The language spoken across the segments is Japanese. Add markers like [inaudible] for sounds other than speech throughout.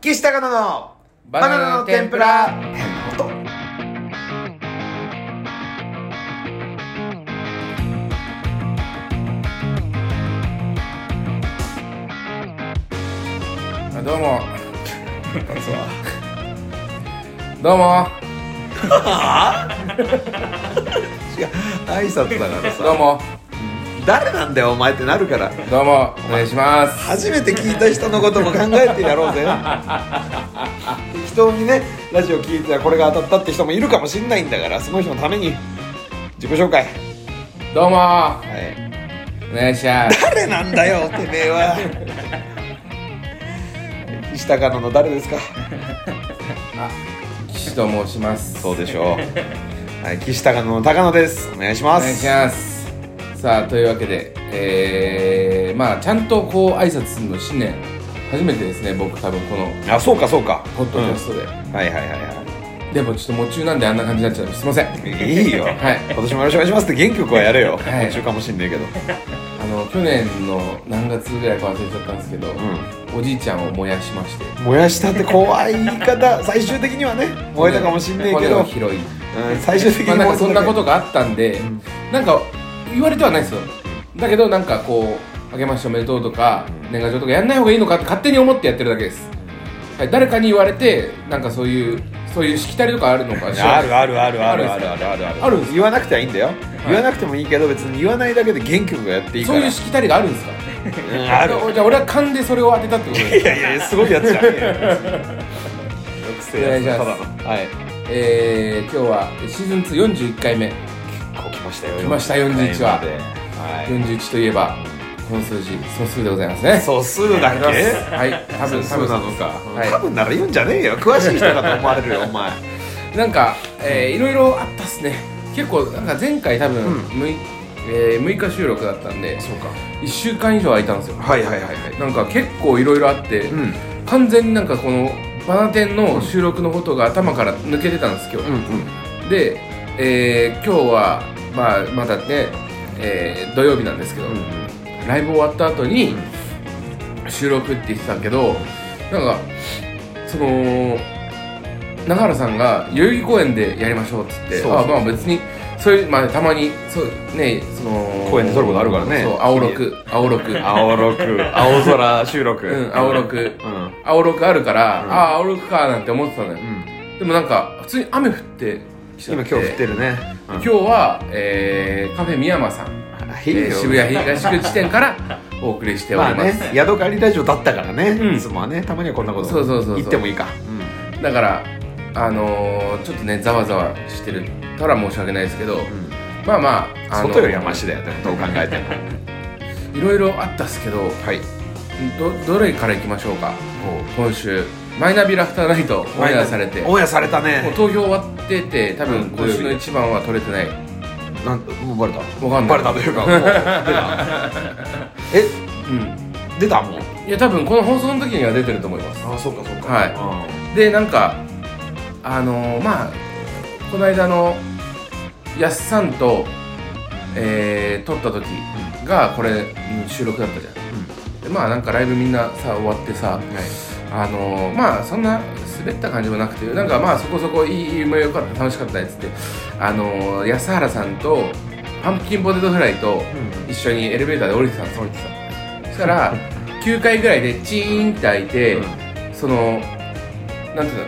岸高野のバナナの天ぷら。あどうも。どうも。[laughs] 違う挨拶だからさ。どうも誰なんだよお前ってなるから。どうもお願いします。初めて聞いた人のことも考えてやろうぜ。人にねラジオ聞いてこれが当たったって人もいるかもしんないんだからその人のために自己紹介。どうも。はい。お願いします。誰なんだよてめえは。岸高野の誰ですか？岸と申します。そうでしょう。はい岸高野の高野です。お願いします。お願いしますさあというわけでえー、まあちゃんとこう挨拶するの新年初めてですね僕多分このあそうかそうか。ポッドキャストで、うん。はいはいはいはでもちょっと夢中なんであんな感じになっちゃうすいません。あいいいよ、[laughs] はい。今年もよろしくお願いしますって原曲はやれよ、はい。途中かもしんねえけど。の去年の何月ぐらいか忘れちゃったんですけど、おじいちゃんを燃やしまして。燃やしたって怖い言い方最終的にはね燃えたかもしんねえけ骨ど、い。うん、最終的にまあなんそんなことがあったんで、ん。なんか言われてはないですよ。だけどなんかこう「あげましておめでとう」とか「年賀状」とかやんない方がいいのかって勝手に思ってやってるだけです、はい、誰かに言われてなんかそういうそういうしきたりとかあるのかあるあるあるあるあある。るあるあるあるある言わなくてはいいんだよ、言わなくてもいいけど別に言わないだけで原曲がやっていいから。そういうしきたりがあるんですか？うんある。じゃあ俺は勘でそれを当てたってことですいやいやすごいやつじゃんはい。えー、今日はシーズン241回目来ましたよ。来ました41話は。い。41といえばこの数字素数でございますね。素数だっけ？はい。多分多分なのか、はい。多分なら言うんじゃねえよ。詳しい人かと思われるよお前。なんか、えー、いろいろあったっすね。結構なんか前回多分、うん。6, えー、6日収録だったんでそうか。1週間以上空いたんですよ。はいはいはいはい。なんか結構いろいろあって、うん。完全になんかこのバナテンの収録のことが頭から抜けてたんです今日、うんうん。で、えー、今日は、まあ、まだね、えー土曜日なんですけど、ライブ終わった後に収録って言ってたけどなんかその永原さんが代々木公園でやりましょうっつってそあまあ別にそういうまあたまにそうねその公園で撮ることあるからね。そう青六青六。青六 [laughs] 青空収録。うん青六。うん。青六あるから、うん。ああ青六かなんて思ってたのよ。うん。でもなんか普通に雨降って今今日降ってるね。今日は、えーカフェ三山さん。日えー渋谷東口店から [laughs] お送りしております、まあねヤドカリラジオだったからね、うん。いつもはねたまにはこんなことそうそうそうそう。言ってもいいか、だからあのーちょっとねざわざわしてるたら申し訳ないですけど、まあまあ、あのー外よりはマシだよねどう考えても。[laughs] いろいろあったっすけどはい。どどれからいきましょうか？今週マイナビラフターナイトオンエアされて。もオンエアされたうね投票終わってて多分うん今週の一番は取れてない。なんもうバレた？わかんない。バレたというかもう。[laughs] 出た。え？うん。出たもういや多分この放送の時には出てると思います。あそうかそうか。はい。でなんかあのーまあこの間のやっさんと、えー撮った時がこれうん収録だったじゃん、でまあなんかライブみんなさ終わってさあのーまあそんな滑った感じもなくてなんかまあそこそこいいもよかった楽しかったねっつってあのー安原さんとパンプキンポテトフライと一緒にエレベーターで降りてたんですよそしたら [laughs] 9階ぐらいでチーンって開いて、そのなんていうの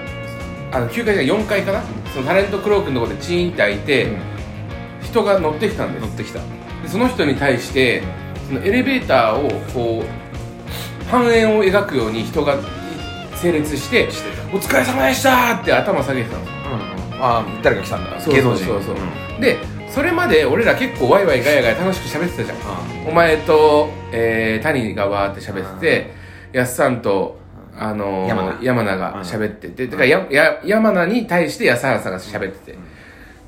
あの9階じゃない4階かな？そのタレントクロークのところでチーンって開いて、人が乗ってきたんです。乗ってきた。でその人に対してそのエレベーターをこう半円を描くように人が整列してしてた「お疲れ様でした!」って頭下げてたんですあ誰か来たんだ。芸能人そうそうそう。でそれまで俺ら結構ワイワイガヤガヤ楽しく喋ってたじゃん。お前と、えー、谷がわーって喋ってて、やっさんと、あのー、山名。が喋ってて、てかやや山名に対して安原さんが喋ってて、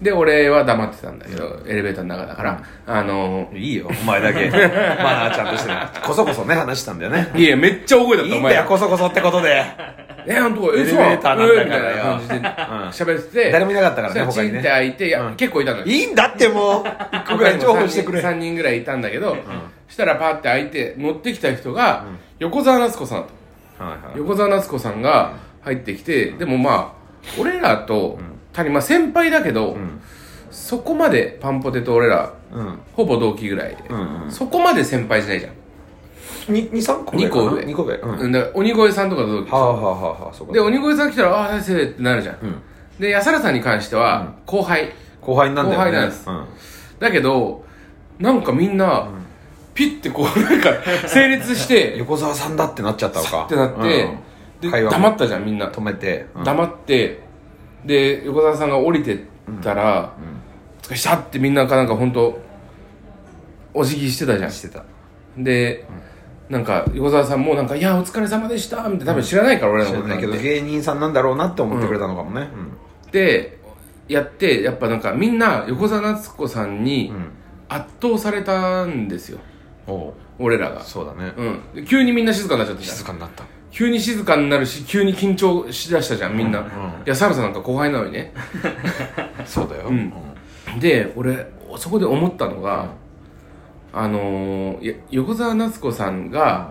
で、俺は黙ってたんだけど、エレベーターの中だから、あのー、いいよお前だけ。[laughs] マナーちゃんとしてね。こそこそね話したんだよね。いや、めっちゃ大声だった、お前いいんだよ。こそこそってことで。え、ほんと、え、エレベーターなんだからよ。そうえみたいな感じで喋ってて、誰もいなかったからねそした他にね。って開いて、いやうん。結構いたのよ。いいんだってもう一個ぐらい情報してくれ。3人ぐらいいたんだけど、したらパーって開いて乗ってきた人が、横澤夏子さんと。はいはい。横澤夏子さんが入ってきて、でもまあ俺らと谷、まあ先輩だけど、ん。そこまでパンポテと俺らうん。ほぼ同期ぐらい。で、うんうん。そこまで先輩じゃないじゃん。23個2個上。2個上。うん。はうん、だから鬼越さんとかと同期。あはあはあはあそこで鬼越さん来たら「ああ先生」ってなるじゃん、うん。で安原さんに関しては後輩、後輩なんだよね。後輩なんです。うん。だけどなんかみんな、ピッてこうなんか整列して [laughs] 横澤さんだってなっちゃったのか。ってなって、うん。で会話も。黙ったじゃんみんな、止めて。うん。黙ってで横澤さんが降りてったら「お疲れした」ってみんながなんか本当お辞儀してたじゃん。してたで、なんか横澤さんもなんか「いやお疲れ様でした」みたいな多分知らないから俺ら知らないけどのことなんて芸人さんなんだろうなって思ってくれたのかもね。でやってやっぱなんかみんな横澤夏子さんにうん。圧倒されたんですよ。俺らが。そうだね。うん。で急にみんな静かになっちゃったじゃん静かになった急に静かになるし急に緊張しだしたじゃんみんな、うんうん。いやサラさんなんか後輩なのにね。[laughs] そうだよ。うん。で俺そこで思ったのが、あのー、や横澤夏子さんが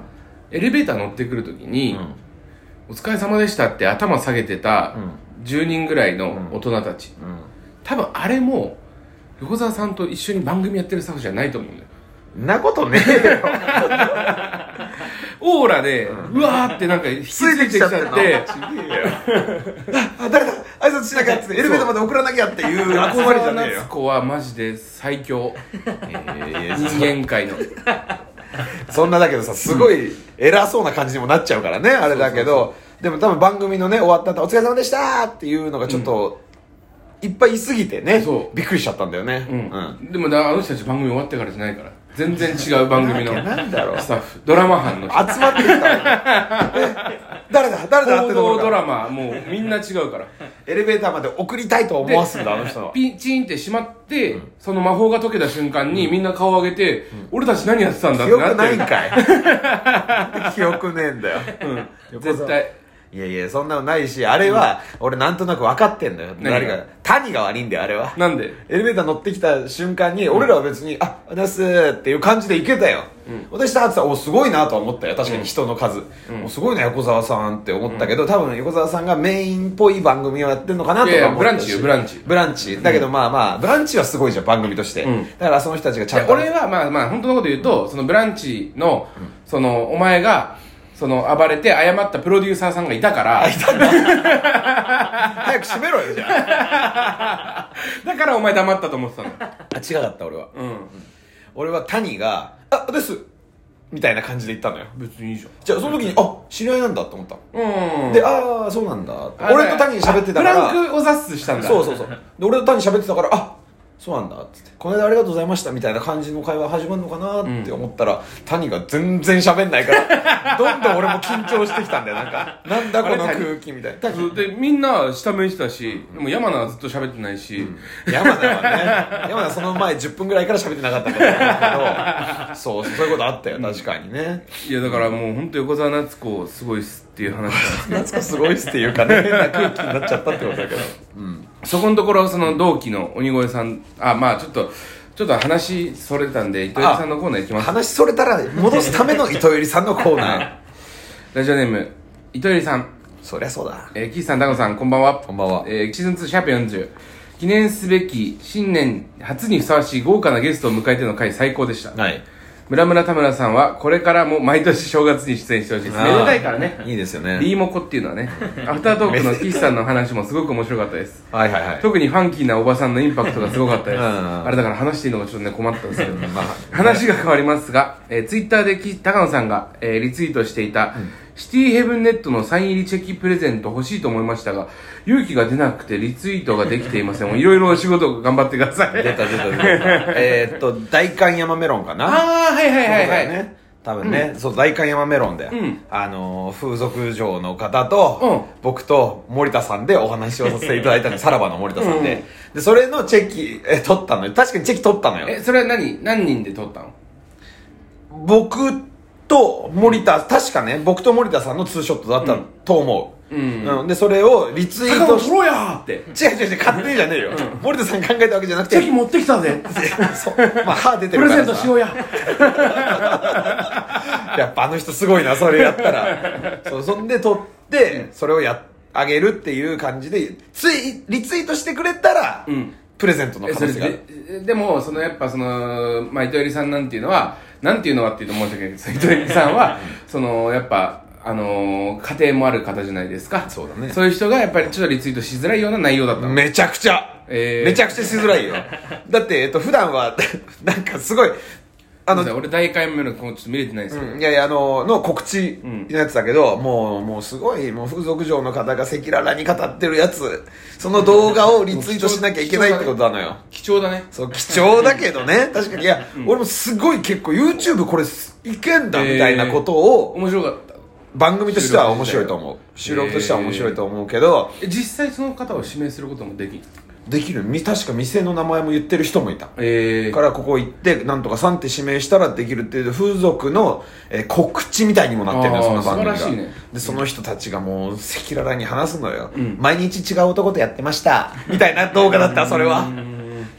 エレベーター乗ってくるときに、お疲れ様でした」って頭下げてた10人ぐらいの大人たち、多分あれも横澤さんと一緒に番組やってるスタッフじゃないと思うんだよ。んなことねえよ [laughs] オーラで、うわーってなんか引きついてきちゃってあ誰だ？挨拶しなきゃっつってエレベーターまで送らなきゃっていう集まりじゃねえよ。夏子はマジで最強。え人間界の。そんなだけどさすごい偉そうな感じにもなっちゃうからねあれだけど。でも多分番組のね終わった後「お疲れ様でした!」っていうのがちょっと、いっぱい言いすぎてねびっくりしちゃったんだよね。うん、でもなあの人たち番組終わってからじゃないから全然違う番組のなんだろう。スタッフ。ドラマ班の人。集まってきた。え誰だ？誰だ？ってドラマもうみんな違うから。エレベーターまで送りたいと思わすんだあの人は。ピンチンってしまって、その魔法が解けた瞬間にみんな顔を上げて、俺たち何やってたんだって記憶なって。るないんかい。[laughs] 記憶ねえんだよ。絶対いやいやそんなのないしあれは俺なんとなく分かってんだよ。何が？誰が？谷が悪いんだよあれは。なんで？エレベーター乗ってきた瞬間に、俺らは別に、あ、あざっすーっていう感じで行けたよ。私たってさ、お、すごいなとは思ったよ。確かに人の数。おすごいな、横澤さんって思ったけど、多分横澤さんがメインっぽい番組をやってんのかなといやいやか思ったし。ブランチよブランチ。ブランチ。だけどまあまあ、ブランチはすごいじゃん、番組として。ん。だからその人たちがちゃんと。で俺はまあまあ本当のこと言うとそのブランチの、そのお前がその暴れて謝ったプロデューサーさんがいたから。[laughs] 早く閉めろよ、じゃあ。[laughs] だからお前黙ったと思ってたの。あ、違かった、俺は。うん。俺は谷が、あ、です。みたいな感じで言ったのよ。別にいいじじゃあその時に、あ、知り合いなんだと思った。うん。で、ああ、そうなんだ。俺と谷喋ってたから。フランクをザッスしたんだ。そうそうそう。で俺と谷喋ってたからあそうなんだっつって。この間ありがとうございましたみたいな感じの会話始まるのかなって思ったら、谷が全然喋んないから [laughs] どんどん俺も緊張してきたんだよ。なんかなんだこの空気みたいな。そうでみんな下向いてたしでも山名はずっと喋ってないし、山田はね山田その前10分ぐらいから喋ってなかったんだけどそうそういうことあったよ確かにね。いやだからもう本当横澤夏子すごいっすっていう話ですけど。夏子すごい。っすってい。うかね変な空気になっちゃったってことだけどうんそこのところその同期の鬼越さんあまあちょっとちょっと話それたんで糸井さんのコーナー行きます話それたら戻すための糸入さんのコーナーラジオネーム糸井さんそりゃそうだえー、岸さん、高野さん、こんばんは。こんばんはえー、シーズン2シャープ40。記念すべき新年初にふさわしい。豪華なゲストを迎えての回最高でした。はい。村村田村さんはこれからも毎年正月に出演してほしいです。めでたいからね。いいですよねリーモコっていうのはね。アフタートークの岸さんの話もすごく面白かったです。はいはいはい特にファンキーなおばさんのインパクトがすごかったです。うんあれだから話していいのがちょっとね困ったんですけど。まあ話が変わりますが、えー、ツイッターでき高野さんが、えーリツイートしていた、シティヘブンネットのサイン入りチェキプレゼント欲しいと思いましたが、勇気が出なくてリツイートができていません。もういろいろお仕事頑張ってください。出た出た出た。えーっと大観山メロンかな？ああ、はいはいはいはい。多分ね、そう大観山メロンで、ん。あのー風俗嬢の方と、う僕と森田さんでお話をさせていただいたのさらばの森田さんで、うん。でそれのチェキえ取ったのよ。確かにチェキ取ったのよ。え、それは何？何人で撮ったの？僕と森田確かね僕と森田さんのツーショットだったと思う、うん。うん。でそれをリツイートし高野撮ろうやーって。違う違う違う勝手にじゃねえよ、森田さんが考えたわけじゃなくて。チェキ持ってきたぜ。[laughs] そう。まあ歯出てプレゼるからさ。ントしようや。[laughs] やっぱあの人すごいなそれやったら。そうそんで撮ってそれをやあげるっていう感じでついリツイートしてくれたら、ん。プレゼントのえそれ可能性がある。ででもそのやっぱその、まあ、糸入さんなんていうのはなんていうのはっていうと申し訳ないです糸入さんはそのやっぱあのー家庭もある方じゃないですか。そうだね。そういう人がやっぱりちょっとリツイートしづらいような内容だった。のめちゃくちゃ、えー。めちゃくちゃしづらいよ。だって、えっと、普段は [laughs] なんかすごいあの俺大会目のこうちょっと見れてないんですけど、うんいやいや、あの、の告知のやつだけど、もう、もうすごい、もう風俗嬢の方が赤裸々に語ってるやつ、その動画をリツイートしなきゃいけないってことなのよ。貴重だね。そう、貴重だけどね、確かに。いや、俺もすごい結構 YouTube これいけんだみたいなことを、面白かった。番組としては面白いと思う。収録としては面白いと思うけど、え実際その方を指名することもできるできる。み確か店の名前も言ってる人もいた。ええからここ行ってなんとかさんって指名したらできるっていう風俗の、えー告知みたいにもなってるのよその番組が。ね。でその人たちがもう赤裸々に話すのよ、毎日違う男とやってました。みたいな動画だったそれは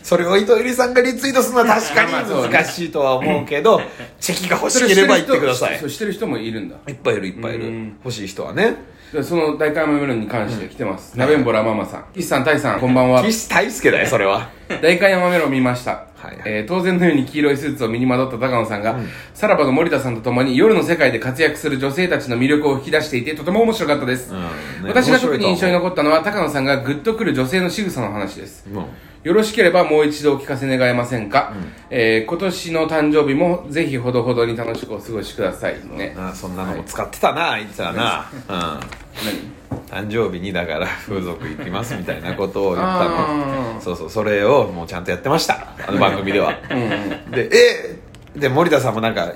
それを糸入さんがリツイートするのは確かに。[laughs] 難しいとは思うけど [laughs] チェキが欲しければ言ってください。そうしてる人もいるんだ。いっぱいいるいっぱいいる。うん。欲しい人はね。でその大会メロンに関して来てます、ナベンボラママさん。岸さんタイさんこんばんは。岸大輔だよそれは。大観山メロン見ました、はいはい。えー当然のように黄色いスーツを身にまとった高野さんが、さらばの森田さんと共に夜の世界で活躍する女性たちの魅力を引き出していてとても面白かったです、うん。ね私が特に印象に残ったのは高野さんがグッとくる女性の仕草の話です。うんよろしければもう一度お聞かせ願えませんか、えー今年の誕生日もぜひほどほどに楽しくお過ごしくださいね。あそんなのも使ってたな、言ってたな、うん、誕生日にだから風俗行きますみたいなことを言ったの。そうそうそれをもうちゃんとやってました。あの番組では。何うん。でえで森田さんもなんか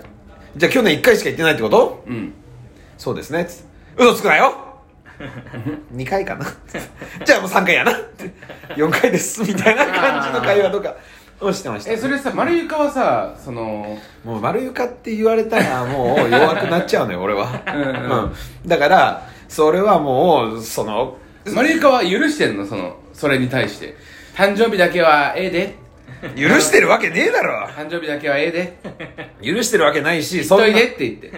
じゃあ去年1回しか行ってないってこと？うんうん。そうですね。嘘つくなよ [laughs] 2回かな。じゃあもう3回やな。って4回です。みたいな感じの会話とかをしてましたえそれさ丸床はさそのもう丸床って言われたらもう弱くなっちゃうのよ俺は。うんだからそれはもうその丸床は許してんのそのそれに対して。誕生日だけはええで許してるわけねえだろ。誕生日だけはええで。許してるわけないし言っといでって言って。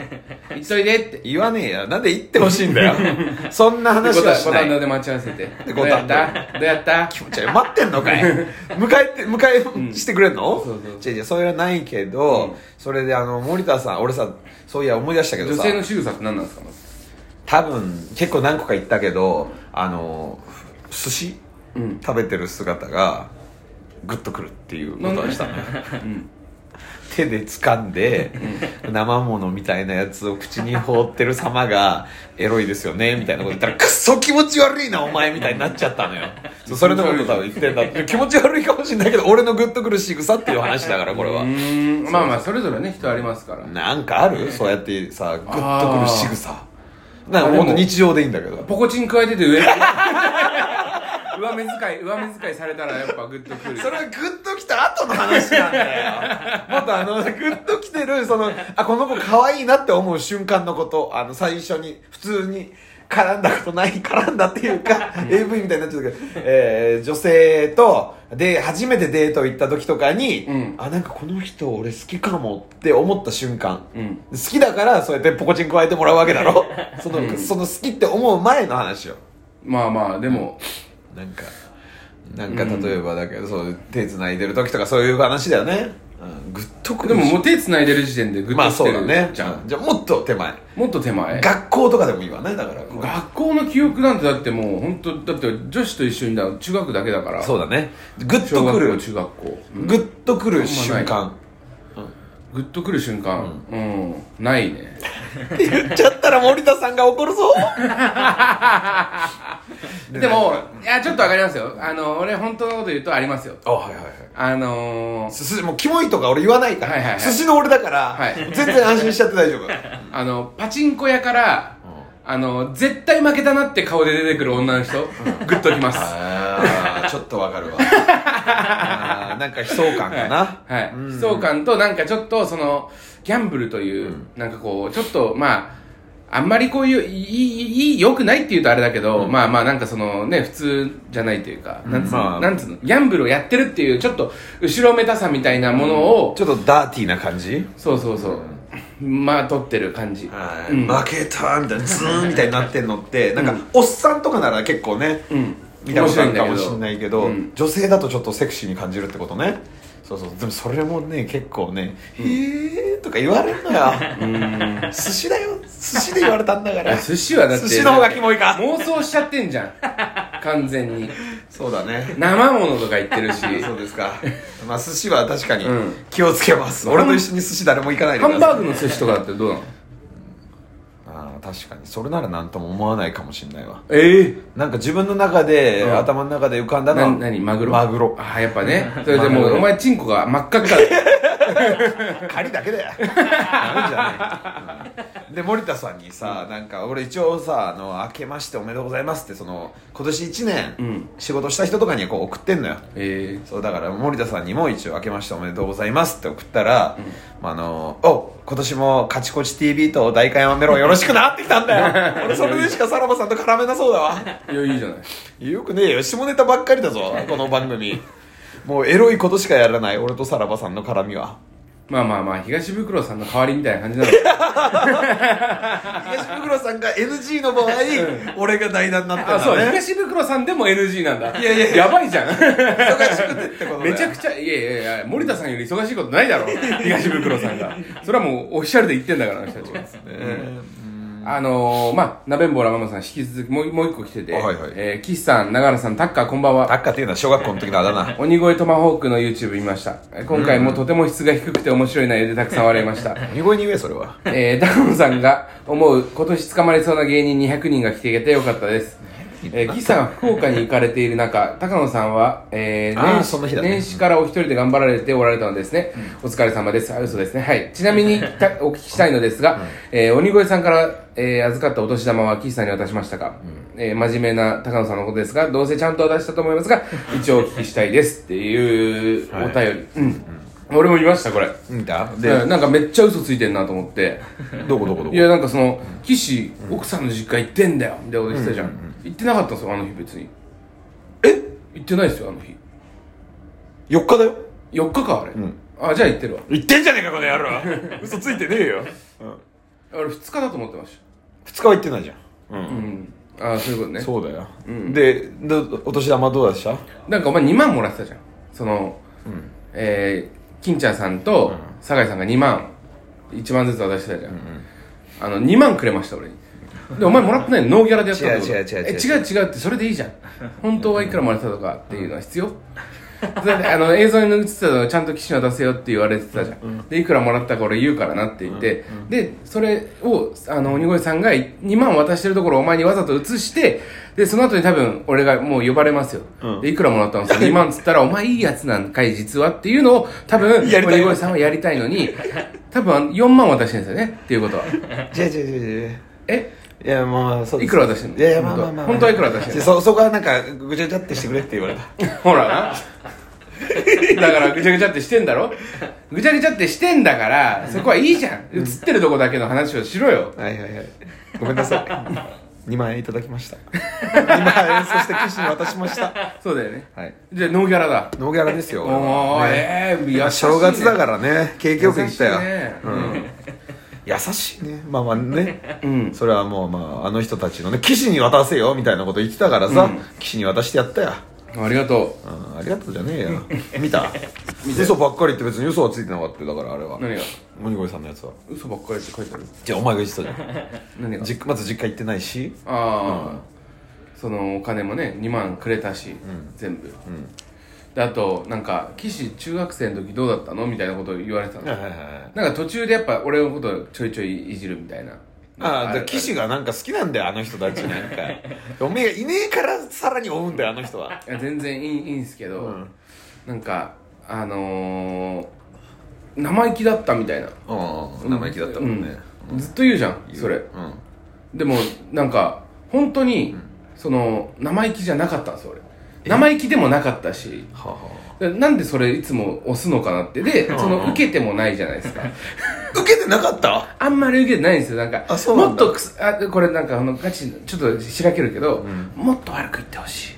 言っといでって。言わねえよ。なんで言ってほしいんだよ。[laughs] そんな話五はしない。反田で待ち合わせて。ど五うやった？どうやった？気持ち悪い。待ってんのかい。[laughs] 迎えて迎えしてくれんの、そうそう違う違うそれはないけど、うん。それであの森田さん俺さそういや思い出したけどさ。女性の仕草って何なんですか？多分結構何個か言ったけどあの寿司？うん。食べてる姿がグッとくるっていうことはした。うん。手で掴んで生ものみたいなやつを口に放ってる様がエロいですよねみたいなこと言ったらくっそ気持ち悪いなお前みたいになっちゃったのよ。それのこと多分言ってんだって。気持ち悪いかもしれないけど俺のグッとくる仕草っていう話だからこれは。まあまあそれぞれね人ありますから。なんかある？そうやってさグッとくる仕草。なんかほんと日常でいいんだけど。ポコチン加えてて上 [laughs] 上目遣い上目遣いされたらやっぱグッとくる。それはグッときた後の話なんだよ。[laughs] もっとあのグッときてるそのあこの子可愛いなって思う瞬間のことあの最初に普通に絡んだことない絡んだっていうか AV みたいになっちゃうけど、えー女性とで初めてデート行った時とかに、うん。あなんかこの人俺好きかもって思った瞬間、うん。好きだからそうやってポコチン加えてもらうわけだろ。その,、その好きって思う前の話よ。まあまあでもなんかなんか例えばだけど、そう手繋いでる時とかそういう話だよね、うん、グッとくるし。でももう手繋いでる時点でグッまあとしてるそうだね。じゃん、じゃあもっと手前。もっと手前。学校とかでもいいわねだからこう学校の記憶なんてだってもう本当だって女子と一緒にだ中学だけだから。そうだね。グッ小学校とくる中学校。グッとくる瞬間。グッとくる瞬間。うん、ないね。[laughs] 言っちゃったら森田さんが怒るぞ [laughs] でもいやちょっとわかりますよ。あの俺本当のこと言うとありますよ。あはいはいはい。あのー、寿司もうキモいとか俺言わないから、はいはいはい。寿司の俺だから、はい。全然安心しちゃって大丈夫。あのパチンコ屋からあの絶対負けたなって顔で出てくる女の人グッときます。あーちょっとわかるわ。[laughs] あーなんか悲壮感かな、はい、うん。悲壮感となんかちょっとそのギャンブルという、なんかこうちょっとまああんまりこういういいいい良くないって言うとあれだけど、まあまあなんかそのね普通じゃないというか、なんつうの、まあ。なんつうのギャンブルをやってるっていうちょっと後ろめたさみたいなものを、ちょっとダーティーな感じ？そうそうそう。まあ撮ってる感じ。はい。うん。負けたみたいなズーンみたいになってんのってなんか、おっさんとかなら結構ね、うん。見たことあるかもしれないけど、うん。女性だとちょっとセクシーに感じるってことねそうそう。でもそれもね結構ね「へえ」とか言われるのよ。うん。寿司だよ。寿司で言われたんだから。寿司はだって寿司の方がキモいか。妄想しちゃってんじゃん。完全に。そうだね。生ものとか言ってるし。そうですか。まあ寿司は確かにうん。気をつけます、俺と一緒に寿司誰も行かないでください。ハンバーグの寿司とかだってどうなの？ああ確かに。それなら何とも思わないかもしれないわ。ええなんか自分の中で、うん。頭の中で浮かんだのなは何？マグロ？マグロ。ああやっぱね。それでもマグロうお前チンコが真っ赤っかだ。[laughs] 仮だけだよ。[laughs] ダメじゃないうんで森田さんにさ、なんか俺一応さあの「明けましておめでとうございます」ってその今年1年、うん。仕事した人とかにはこう送ってんのよ。えそうだから森田さんにも一応「明けましておめでとうございます」って送ったら「まあ、あのお今年もカチコチ TV と代官山メロンよろしくな」ってきたんだよ。[laughs] 俺それでしかさらばさんと絡めなそうだわ。えいやいいじゃない。よくねえよ下ネタばっかりだぞこの番組。もうエロいことしかやらない俺とさらばさんの絡みはまあまあまあ東袋さんの代わりみたいな感じなの。[laughs] 東袋さんが NG の場合、俺が代打になってるあそう東袋さんでも NG なんだ。いやいやいや。やばいじゃん。忙しくてってことめちゃくちゃいやいやいや森田さんより忙しいことないだろ東袋さんが。それはもうオフィシャルで言ってんだからあの人たちがえあのー、まあ、なべんぼうらママさん引き続きもうもう一個来てて、あはいはいえー、岸さん、長野さん、タッカーこんばんは。タッカーっていうのは小学校の時のあだ名 [laughs] 鬼越トマホークの YouTube 見ました。えー今回もとても質が低くて面白い内容でたくさん笑いました。鬼越に言えそれはえー、高野さんが思う今年捕まりそうな芸人200人が来ていけてよかったです。えー、岸さんは福岡に行かれている中、[laughs] 高野さんは、えー、年始ね年始からお一人で頑張られておられたのですね。お疲れ様です。あ、嘘ですね。はい。ちなみにたお聞きしたいのですが、えー、鬼越さんから、えー、預かったお年玉は岸さんに渡しましたか、えー、真面目な高野さんのことですが、どうせちゃんと渡したと思いますが、[laughs] 一応お聞きしたいですっていうお便り。うん。俺も見ました、これ。見た？で、で？なんかめっちゃ嘘ついてんなと思って。[laughs] どこどこどこ？いやなんかその岸奥さんの実家行ってんだよみたいなこと言ってたじゃん,、行ってなかったんですよあの日別に。え？行ってないですよあの日。4日だよ？4日かあれ、ん。あじゃあ行ってるわ。言ってんじゃねえかこの野郎。[laughs] 嘘ついてねえよ、あれ2日だと思ってまし2日は行ってないじゃん。たうん。ああそういうことね。そうだよ、でどお年玉どうでした？なんかお前2万もらってたじゃん。その、えー、金ちゃんさんと酒井さんが2万。1万ずつ渡してたじゃん、あの2万くれました俺にでお前もらってないの？ノーギャラでやったって違う違う違う違う。え違う違うってそれでいいじゃん。[laughs] 本当はいくらもらってたとかっていうのは必要。あの映像に映ってたのをちゃんと岸に渡せよって言われてたじゃん、でいくらもらったか俺言うからなって言って、でそれをあの鬼越さんが2万渡してるところをお前にわざと移してでその後に多分俺がもう呼ばれますよ、でいくらもらったのさ2万っつったらお前いいやつなんかい実はっていうのを多分鬼越さんはやりたいのに多分4万渡してるんですよね？っていうことは。[laughs] 違う違う違う違う。え？いやまあそういくら渡してんの？いやいやまあまあまあ。本当はいくら渡してんの？そそこはなんかぐちゃぐちゃってしてくれって言われた。[laughs] ほらな。[laughs] だからぐちゃぐちゃってしてんだろ？ぐちゃぐちゃってしてんだから、そこはいいじゃん。映ってるとこだけの話をしろよ。はいはいはい。ごめんなさい。2万円いただきました。2万円そして岸に渡しました。そうだよね。はい。じゃあノーギャラだ。ノーギャラですよ俺おー、はね。ええー。正月だからね。景気よく行ったよ。ね。うん優しいね。まあまあね。うん。それはもうまああの人たちのね岸に渡せよみたいなこと言ってたからさ、うん。岸に渡してやったよありがとう。んありがとうじゃねえよ。[laughs] 見た。嘘ばっかりって別に嘘はついてなかったよだからあれは。う。何が？鬼越さんのやつは。嘘ばっかりって書いてある。じゃあお前が言ってたじゃん。何が？実まず実家行ってないし。ああ、そのお金もね、2万くれたし、全部。で、あと、なんか、岸中学生の時どうだったの？みたいなことを言われてたの。はいはいはいなんか途中でやっぱ俺のことをちょいちょいいじるみたいな。ああで岸がなんか好きなんだよあの人たちなんか。[laughs] おめえがいねえからさらに追うんだよあの人は。いや全然いいいいんすけど、うん。なんかあのー、生意気だったみたいな。うん生意気だったもんね。うん。ずっと言うじゃんそれ。うん。でもなんか本当に、その生意気じゃなかったんですよ俺生意気でもなかったし。はあなんでそれいつも押すのかなって。でその受けてもないじゃないですか。あ [laughs] 受けてなかった？あんまり受けてないんですよ。なんかあそうなんだ。もっとくすあこれなんかあのガチちょっとしらけるけど、もっと悪く言ってほしい。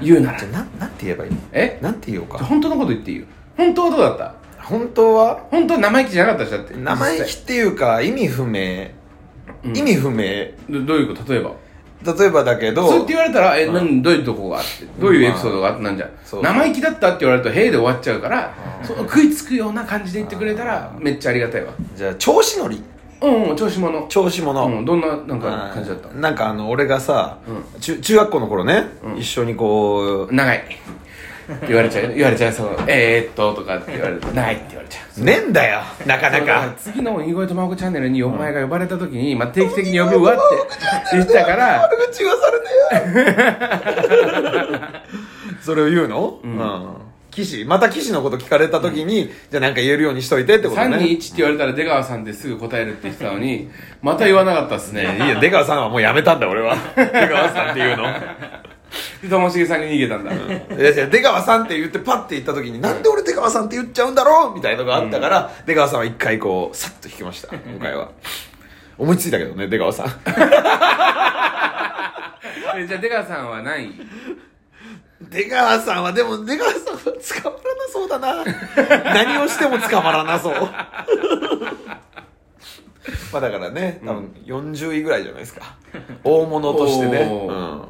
言うなら。じゃあなんなんて言えばいいの？え？なんて言おうか？本当のこと言っていいよ。本当はどうだった？本当は？本当は生意気じゃなかったでしょだって。生意気っていうか意味不明、意味不明。どどういうこと？例えば例えばだけどそうって言われたら、え、なん。どういうとこがあって、どういうエピソードがあってなんじゃ？ん。そう。生意気だったって言われると、へえで終わっちゃうから、その食いつくような感じで言ってくれたら、めっちゃありがたいわ。じゃあ調子乗り。うん、うん、調子者。調子者、うん、どんな、なんか感じだった？なんかあの俺がさ、中中学校の頃ね、一緒にこう長い。言われちゃう、言われちゃう、そう、えー、っと、とかって言われると、ないって言われちゃう。ねえんだよなかなだか。らか次の「囲碁とまごチャンネル」にお前が呼ばれた時に、まあ、定期的に呼ぶわって言ったから悪口言わされてよ。[laughs] それを言うの？うん、騎士？また騎士のこと聞かれた時に、じゃあなんか言えるようにしといてってことね。321って言われたら出川さんってすぐ答えるって言ってたのにまた言わなかったっすね。いや出川さんはもうやめたんだ俺は。[laughs] 出川さんっていうのでともしげさんに逃げたんだ、いやいや出川さんって言ってパッて言った時に、なんで俺出川さんって言っちゃうんだろう？みたいなのがあったから、出川さんは一回こうさっと引きました今回は。思いついたけどね出川さん。[laughs] えじゃあ出川さんは何位出川さんはでも出川さんは捕まらなそうだな。何をしても捕まらなそう。[laughs] まあだからね多分40位ぐらいじゃないですか。大物としてね、うん、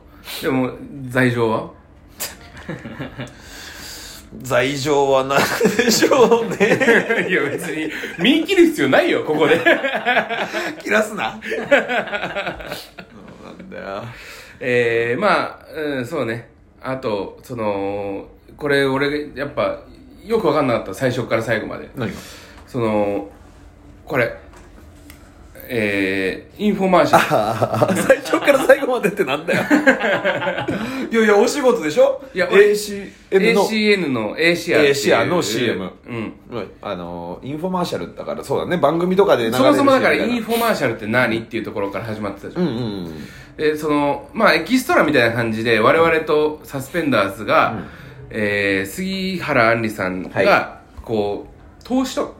でも罪状は？罪状は何でしょうね。[laughs] いや別に見切る必要ないよここで。[laughs] 切らすな。そうなんだよ。えー、まあ、うん、そうね。あとそのこれ俺やっぱよく分かんなかった最初から最後まで。何が？そのこれえー、インフォマーシャル。最初から最後までってなんだよ。[laughs] いやいやお仕事でしょ？いや俺 ACN の。ACN の。A シアっていう。A シアの CM うん。あのインフォマーシャルだからそうだね。番組とかで流れるそもそもだからインフォマーシャルって何っていうところから始まってたじゃん、うんうんうん。でそのまあエキストラみたいな感じで我々とサスペンダーズが、えー杉原杏里さんが、はこう投資と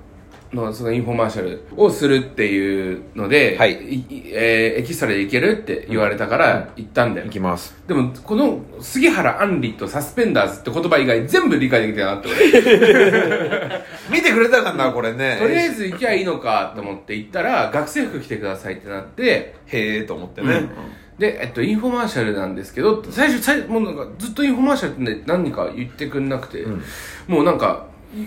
のそのインフォマーシャルをするっていうので、はい。いえーエキストラで行けるって言われたから行ったんだよ、いきます。でもこの杉原杏里とサスペンダーズって言葉以外全部理解できてなかった俺。[laughs] 見てくれたかなこれね。とりあえず行きゃいいのかと思って行ったら学生服着てくださいってなってへえと思ってね、で、えっと、インフォマーシャルなんですけど、最初、最もうなんかずっとインフォマーシャルってね何か言ってくんなくて、もうなんか、い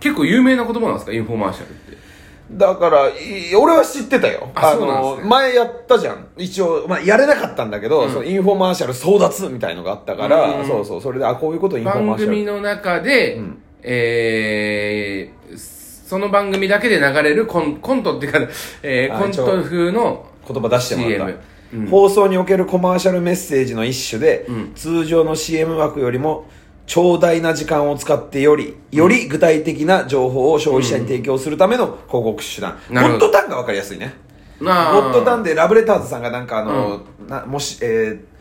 結構有名な言葉なんですか、インフォマーシャルって。だからい俺は知ってたよ。ああそうなんですね。の前やったじゃん。一応、まあ、やれなかったんだけど、そのインフォマーシャル争奪みたいのがあったから、うんそうそうそれであこういうことインフォマ番ーシャル。組の中で、えー、その番組だけで流れるコンコントっていうか、えー、あコント風の言葉出してもらった。CM、うん。放送におけるコマーシャルメッセージの一種で、うん。通常の CM 枠よりも長大な時間を使ってよりより具体的な情報を消費者に提供するための広告手段、ゴッドタンが分かりやすいね。なゴッドタンでラブレターズさんがなんかあの、なもしえー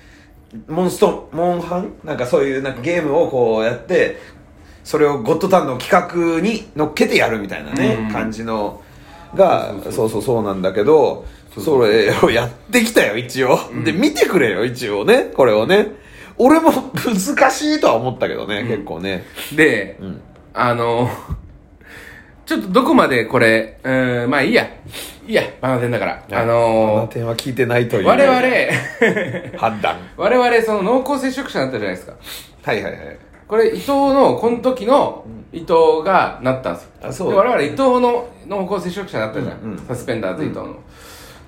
モンストモンハン？なんかそういうなんかゲームをこうやってそれをゴッドタンの企画に乗っけてやるみたいなね、うん。感じのがそうそうそう。なんだけどそれをやってきたよ一応、で見てくれよ一応ねこれをね俺も [laughs] 難しいとは思ったけどね、結構ねで、んあの、[laughs] ちょっとどこまでこれ、うーん、まあいいや。いいや、バナテンだから。あこのの点は聞いてないという我々、[laughs] 判断我々その濃厚接触者になったじゃないですか。はいはいはいこれ伊藤の、この時の伊藤がなったんですよ。あそうで我々伊藤の濃厚接触者になったじゃん。うんうんサスペンダーズ伊藤の。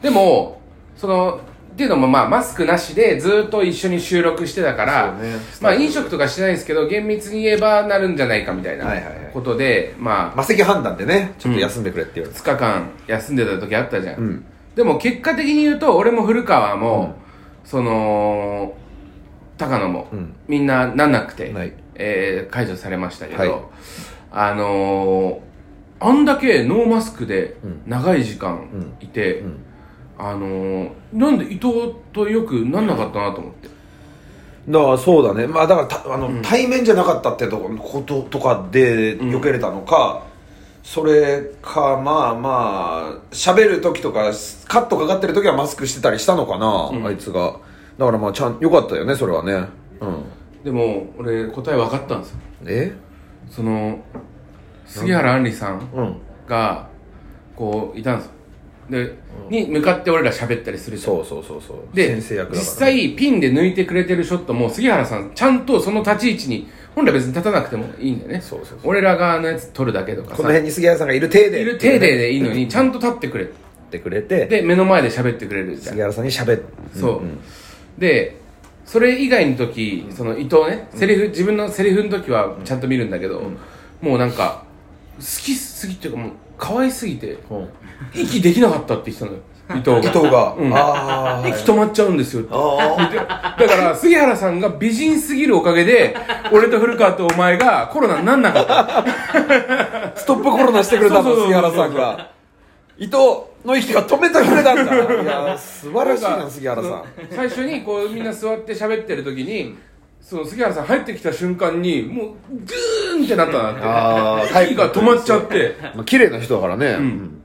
でも、その、っていうのもまあマスクなしでずっと一緒に収録してたから、ね。まあ飲食とかしてないですけど、厳密に言えばなるんじゃないかみたいなはいはいはい。ことで、まあ、魔石判断でねちょっと休んでくれって言われて2日間休んでた時あったじゃん。うん。でも結果的に言うと、俺も古川も、その、高野も、うん。みんななんなくて、はい。えー解除されましたけど、はい。あのーあんだけノーマスクでうん。長い時間いて、んあのーなんで伊藤とよくなんなかったなと思って。だからそうだね。まあだからたあの、対面じゃなかったってとここととかで避けれたのか、それかまあまあ喋る時とかカットかかってる時はマスクしてたりしたのかな、あいつが。だからまあちゃんよかったよねそれはね。うん。でも、俺答え分かったんですよ。え？その、杉原杏里さんうん。がこういたんですよで、に向かって俺ら喋ったりするじゃん。そうそうそうそう。で先生役だから、実際ピンで抜いてくれてるショットも杉原さんちゃんとその立ち位置に本来別に立たなくてもいいんだよね。そうそうそう。俺ら側のやつ撮るだけとかさ。この辺に杉原さんがいる体で。いる程度でいいのにちゃんと立ってくれ。ってくれて。で目の前で喋ってくれるじゃん。杉原さんに喋っそう、でそれ以外の時その伊藤ねセリフ自分のセリフの時はちゃんと見るんだけど、もうなんか好きすぎっていうかもう可愛すぎてうん。息できなかったって言ってたのよ。[laughs] 伊藤が。伊藤が、うん。ああ息止まっちゃうんですよって。あだから杉原さんが美人すぎるおかげで俺と古川とお前がコロナになんなかった。あ [laughs] ストップコロナしてくれたの杉原さんが。伊藤の息が止めてくれたんだ。いや素晴らしいな杉原さん。最初にこうみんな座って喋ってる時にその杉原さん入ってきた瞬間にもうグーンってなったなって。あー息が止まっちゃって。まあ綺麗な人だからね、ん。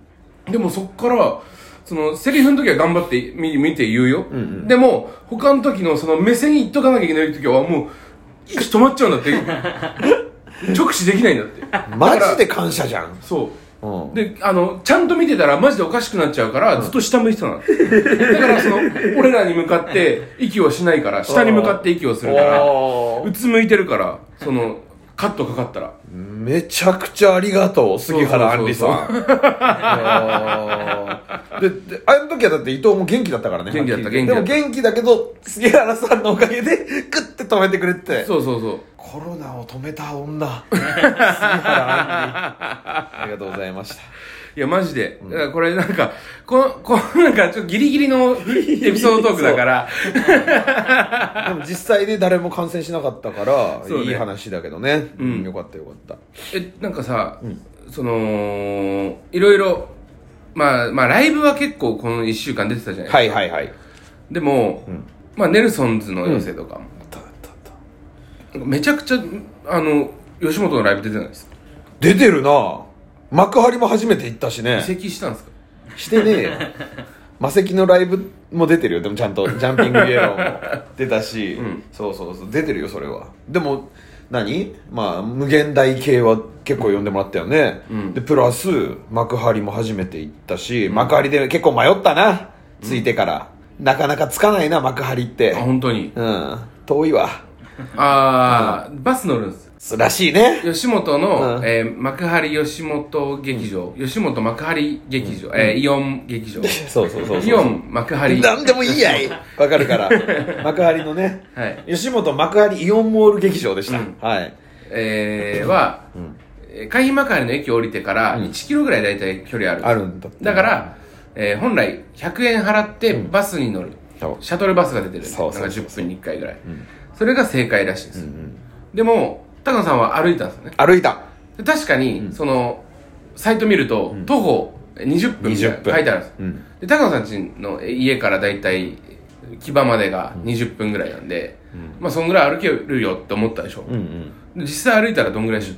でもそっからそのセリフの時は頑張って見見て言うよ、でも他の時のその目線に言っとかなきゃいけない時はもう息止まっちゃうんだって。[laughs] 直視できないんだって。マジで感謝じゃん、そううん、であのちゃんと見てたらマジでおかしくなっちゃうから、ずっと下向いてたの。[laughs] だからその俺らに向かって息をしないから下に向かって息をするからうつむいてるからそのカットかかったら。めちゃくちゃありがとう杉原杏里さん。でであの時はだって伊藤も元気だったからね元気だった元気だった。でも元気だけど杉原さんのおかげでグッて止めてくれて。そうそうそう。コロナを止めた女。[laughs] 杉原杏里。ありがとうございましたいやマジで、だからこれなんかこのこのなんかちょっとギリギリの [laughs] エピソードトークだから。でも実際で誰も感染しなかったから、ね。いい話だけどね、うん。うん、よかったよかった。えなんかさ、そのいろいろまあまあライブは結構この1週間出てたじゃないですか、はいはいはい。でも、ん。まあネルソンズの寄せとかも、めちゃくちゃあの吉本のライブ出てないです出てるな幕張も初めて行ったしね。移籍したんですか？してねえよ。[laughs] 魔石のライブも出てるよ。でもちゃんと [laughs] ジャンピングイエローも出たし、ん。そうそうそう。出てるよそれは。でも何？まあ無限大系は結構呼んでもらったよね、うん。でプラス幕張も初めて行ったし、幕張で結構迷ったな。ついてから、なかなかつかないな幕張って。あ本当に？うん。遠いわ。ああ、バス乗るんですらしいね。吉本の、うん。えー幕張吉本劇場、吉本幕張劇場、えーイオン劇場。[laughs] そうそうそうそう。イオン幕張。何でもいいやい。わかるから。[laughs] 幕張のね。はい。吉本幕張イオンモール劇場でした、うん。はい。えー、は、ん。えー海浜幕張の駅降りてからうん。1キロぐらい大体距離ある。あるんだって。だから、えー本来100円払ってバスに乗る、そう。シャトルバスが出てる。そうそうそうなんか10分に1回ぐらい、ん。それが正解らしいです、うんうん。でも高野さんは歩いたんですよね。歩いた。で確かに、そのサイト見ると、徒歩20分みたいな20分。書いてあるんです、うん。で高野さん家の家から大体木場までが20分ぐらいなんで、まあそんぐらい歩けるよって思ったでしょ、うんうん。で実際歩いたらどんぐらいでしょ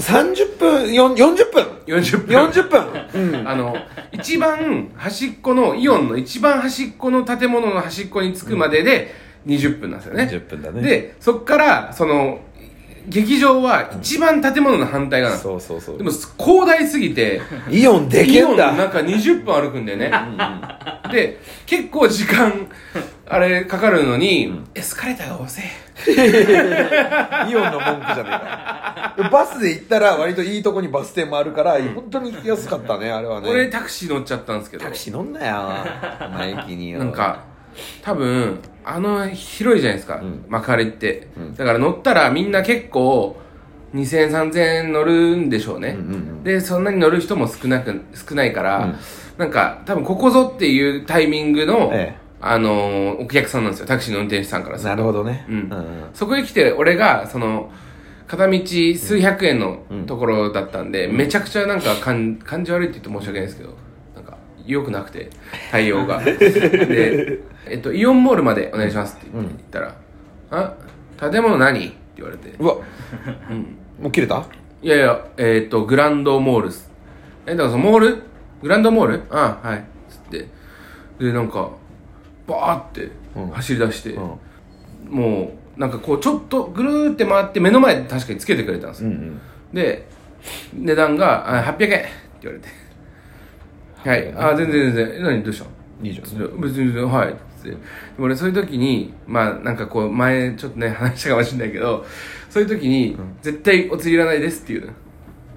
30分よん40分。40分。40分。うん。[laughs] あの一番端っこのイオンの一番端っこの建物の端っこに着くまでで20分なんですよね、20分だね。でそっからその劇場は一番建物の反対側そうそうそう。でも広大すぎてイオンでイオンのけんだ中20分歩くんだよね。で結構時間あれかかるのに、エスカレーターが遅い。イオンの文句じゃねえか。バスで行ったら割といいとこにバス停もあるから本当に行きやすかったねあれはね。俺タクシー乗っちゃったんですけど。タクシー乗んなよお前駅によ。なんか多分あの広いじゃないですか、ん。幕張って、ん。だから乗ったらみんな結構2000円3000円乗るんでしょうね、うんうんでそんなに乗る人も少なく少ないから、うん。なんか多分ここぞっていうタイミングの、ええ。あのーお客さんなんですよ。タクシーの運転手さんからなるほどね。うん。そこへ来て俺がその片道数百円のところだったんで、めちゃくちゃなんか感感じ悪いって言って申し訳ないですけど良くなくて対応が。で、えっと「イオンモールまでお願いします」って言ったら「あ建物何?」って言われて。うわ。もう切れた「いやいやえっとグランドモールっす」えだからそのモール？グランドモール？ああはい。つって。でなんかバーってうん。走り出して、うん。もうなんかこうちょっとぐるーって回って目の前で確かにつけてくれたんですよ、で値段があ800円って言われてはい。あ全然全然。え何？どうしたの？いいじゃん。別にはい。ってでも俺そういう時にまあなんかこう前ちょっとね話したかもしれないけどそういう時に、絶対お釣りいらないですっていうの。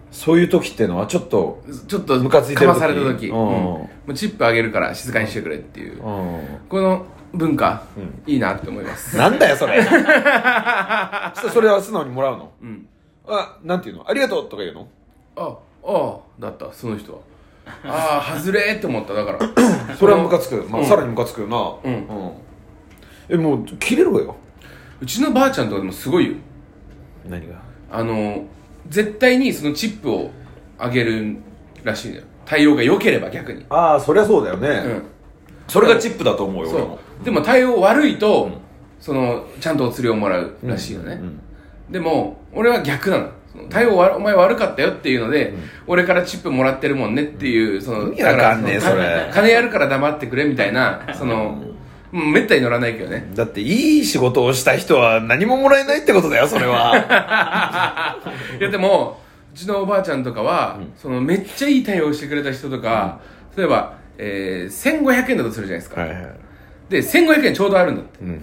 そういう時っていうのはちょっとちょっとムカついてる時。かまされた時、ううん。んもうチップあげるから静かにしてくれっていう、うん。この文化、いいなって思います。なんだよそれ。[laughs] それは素直にもらうの？うん。あなんていうの？ありがとうとか言うの？ああだったその人はああ外れって思った。だから。それはムカつく、まあうん。さらにムカつくよな。うん。えもう切れろよ。うちのばあちゃんとかでもすごいよ。何が？あの絶対にそのチップをあげるらしいんだよ。対応が良ければ逆に。ああそりゃそうだよね、うん。それがチップだと思うよ俺も。そうでも対応悪いと、そのちゃんとお釣りをもらうらしいよね、うん。でも俺は逆なの対応わお前悪かったよっていうので、俺からチップもらってるもんねっていうその意味わかんねえそれ。金やるから黙ってくれみたいな [laughs] その、うん。めったに乗らないけどね。だっていい仕事をした人は何ももらえないってことだよそれは。[laughs] いやでもうちのおばあちゃんとかは、そのめっちゃいい対応してくれた人とか、例えば、えー、1500円だとするじゃないですか、はいはい。で1500円ちょうどあるんだって。うん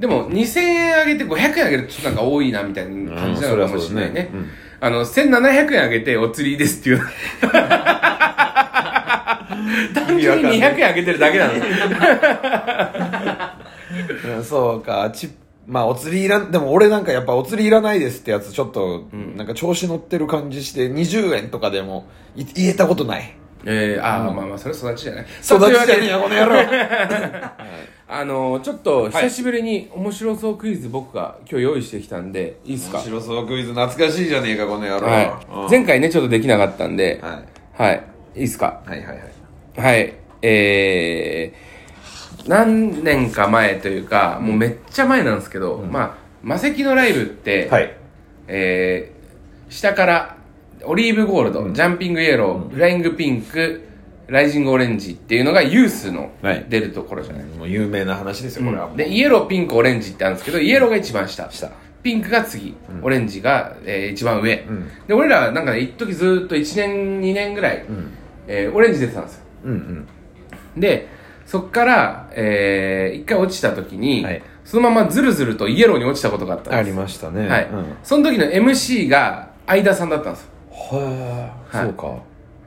でも2000円あげて500円あげるとちょっとなんか多いなみたいな感じなのかもしれないね,、うんあの1700円あげてお釣りですっていう。[laughs] 単純に200円あげてるだけなの。うん。[laughs] そうか。チップまあお釣りいらんでも俺なんかやっぱお釣りいらないですってやつちょっと、なんか調子乗ってる感じして20円とかでもい言えたことないえー、ああ、まあまあそれ育ちじゃない。育ちじゃねえやよこの野郎。[laughs] あのちょっと久しぶりに面白そうクイズ僕が今日用意してきたんでい。いですか？面白そうクイズ懐かしいじゃねえかこの野郎、はい、前回ねちょっとできなかったんで。はい。はい。いいですか？はいはいはい。はい。えー、何年か前というかもうめっちゃ前なんですけど、まあ魔石のライブって、はい。えー、下からオリーブゴールド、ジャンピングイエロー、フライングピンクライジングオレンジっていうのがユースのはい。出るところじゃない、もう有名な話ですよこれは。もう、でイエローピンクオレンジってあるんですけどイエローが一番下。下。ピンクが次、オレンジが、えー一番上、ん。で俺らなんかね一時ずっと1年2年ぐらい、えーオレンジ出てたんですよ。うんうん。でそっから、えー一回落ちた時に、はい。そのままずるずるとイエローに落ちたことがあったんです。ありましたね。はい、うん。その時の MC が相田さんだったんですよはいそうか。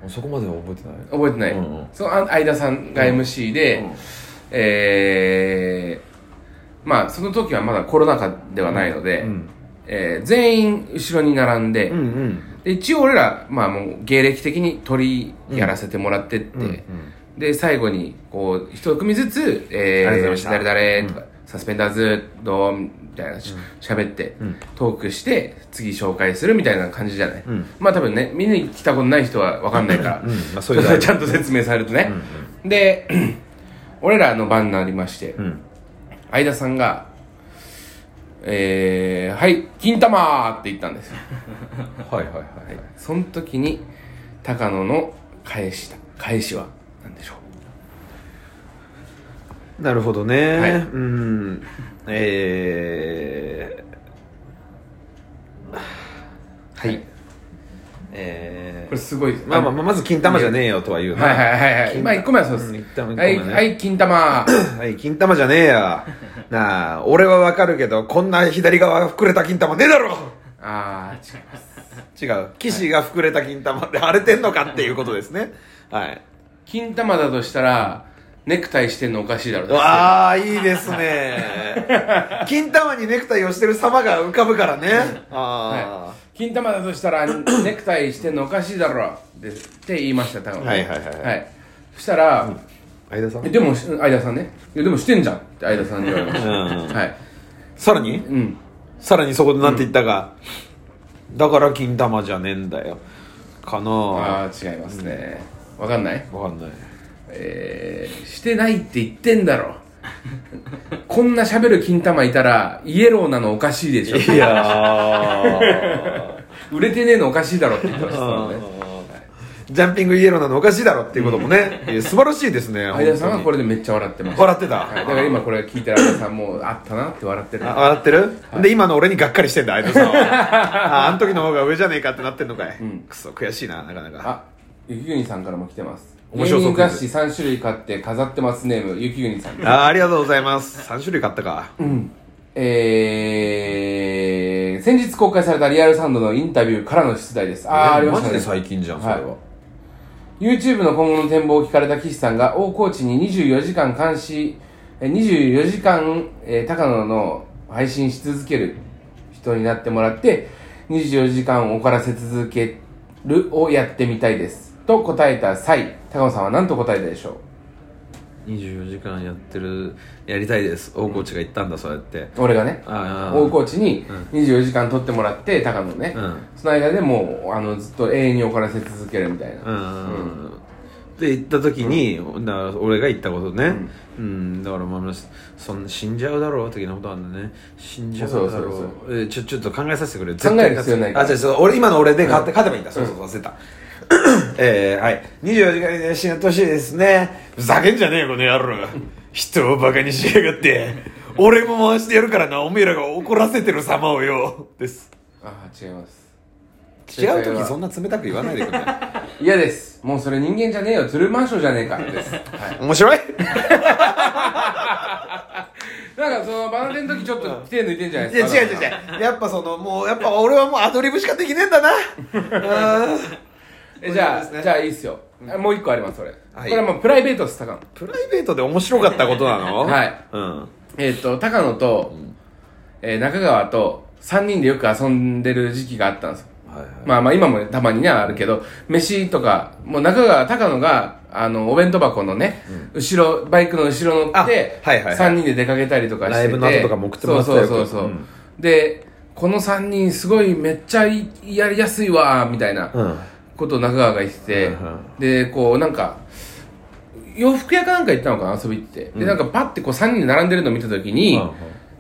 そこまでは覚えてない。覚えてない、うんうん。そのあ相田さんが MC で、うん。えーまあその時はまだコロナ禍ではないので、うん。えー全員後ろに並んで,、うんうん。で一応俺ら、まあ、もう芸歴的に鳥やらせてもらってって、うんうん。で最後にこう一組ずつ「えありがとうございました。誰々」とか、サスペンダーズどう?」みたいなし喋、って、ん。トークして次紹介するみたいな感じじゃない、ん。まあ多分ね見に来たことない人は分かんないから、うん。まあそういうのある。[laughs] ちゃんと説明されるとね、で [clears throat] 俺らの番になりまして、うん。相田さんが「えー、はい金玉!」って言ったんです。よ [laughs] はいはいはい。その時に高野の返した返しは何でしょなるほどね、はい。うんえー、はい。えうこれすごい。まあまあまず金玉じゃねえよとは言うな。はいはいはいはい。金まあ1個目はそうです、うん一旦一個はい、はい、金玉。[coughs] はい、金玉じゃねえや。なあ、俺はわかるけど、こんな左側膨れた金玉ねえだろ。ああ違います。違う。騎士が膨れた金玉って荒れてんのかっていうことですね。はい。金玉だとしたらネクタイしてんのおかしいだろわあ、いいですね。[laughs] 金玉にネクタイをしてる様が浮かぶからね。あはい。金玉だとしたら [clears throat] ネクタイしてんのおかしいだろでって言いました高野はいはいはいはい。はい。そしたら、あ。相田さん？えでもし相田さんね。いやでもしてんじゃんって相田さんに言われました、うん。はい。さらに？うん。さらにそこでなんて言ったか。だから金玉じゃねえんだよ。かなあ。あ違いますね。わかんない？わかんない。えー、してないって言ってんだろ。[laughs] こんな喋る金玉いたらイエローなのおかしいでしょ。いやー。[laughs] 売れてねえのおかしいだろって言ってましたもんね。ジャンピングイエローなのおかしいだろっていうこともね、[laughs] いや素晴らしいですね。相田さんはこれれでめっちゃ笑ってます笑ってた、はい、だから今これ聞いてる相田さんもあったなって笑ってる。あ笑ってる、で今の俺にがっかりしてんだ相田さんは。ああの時の方が上じゃねえかってなってんのかい、ん。くそ悔しいななかなか。あ雪国さんからも来てます面白そう芸人雑誌3種類買って飾ってますネーム雪国さん。あありがとうございます。3種類買ったか。うん。えー、先日公開されたリアルサンドのインタビューからの出題です。ああありましたジで最近じゃんそれは、はい YouTube の今後の展望を聞かれた岸さんが大河内に24時間監視え24時間、えー高野の配信し続ける人になってもらって24時間怒らせ続けるをやってみたいですと答えた際高野さんは何と答えたでしょ24時間やってるやりたいです。大河内が言ったんだそうやって。う俺がねああ。大河内に24時間撮ってもらって高野ね、うん。その間でもうあのずっと永遠に怒らせ続けるみたいな、うん。って言った時に、だから俺が言ったことね、うん。だからまあそんな死んじゃうだろう的なことなんだね。死んじゃうだろう。そうそうそうえーちょちょっと考えさせてくれ考える必要ないから。あじゃ俺今の俺で勝って、勝てばいいんだ。そうそうそう忘れた [coughs] えー、はい。24時間で死んでほしいですね。ふざけんじゃねえよこの野郎。人をバカにしやがって。俺も回してやるからなおめえらが怒らせてる様をよ。です。ああ違います。違う時そんな冷たく言わないでくれ [laughs] 嫌です。もうそれ人間じゃねえよ。トゥルーマンショーじゃねえかです、はい、面白い？[laughs] なんかそのバナテンの時ちょっと手抜いてんじゃないいですか？や違う違う違う。やっぱそのもうやっぱ俺はもうアドリブしかできねえんだな。う [laughs] んえじゃあ、ね。じゃあいいっすよ、もう一個ありますそれ、はい。これはもうプライベートです高野。プライベートで面白かったことなの？はい。うん。えっ、と高野と、えー中川と3人でよく遊んでる時期があったんですよ。はいはい。まあまあ今もたまにねあるけど飯とかもう中川高野があのお弁当箱のね、後ろバイクの後ろ乗って、あはいはいはい。3人で出かけたりとかしてて。ライブの後とかも送ってもらってたよそうそうそうそう、うん。でこの3人すごいめっちゃいやりやすいわみたいな。うんことを中川が言ってて、でこうなんか洋服屋かなんか行ったのかな遊び行って、でなんかパッてこう3人で並んでるのを見た時に、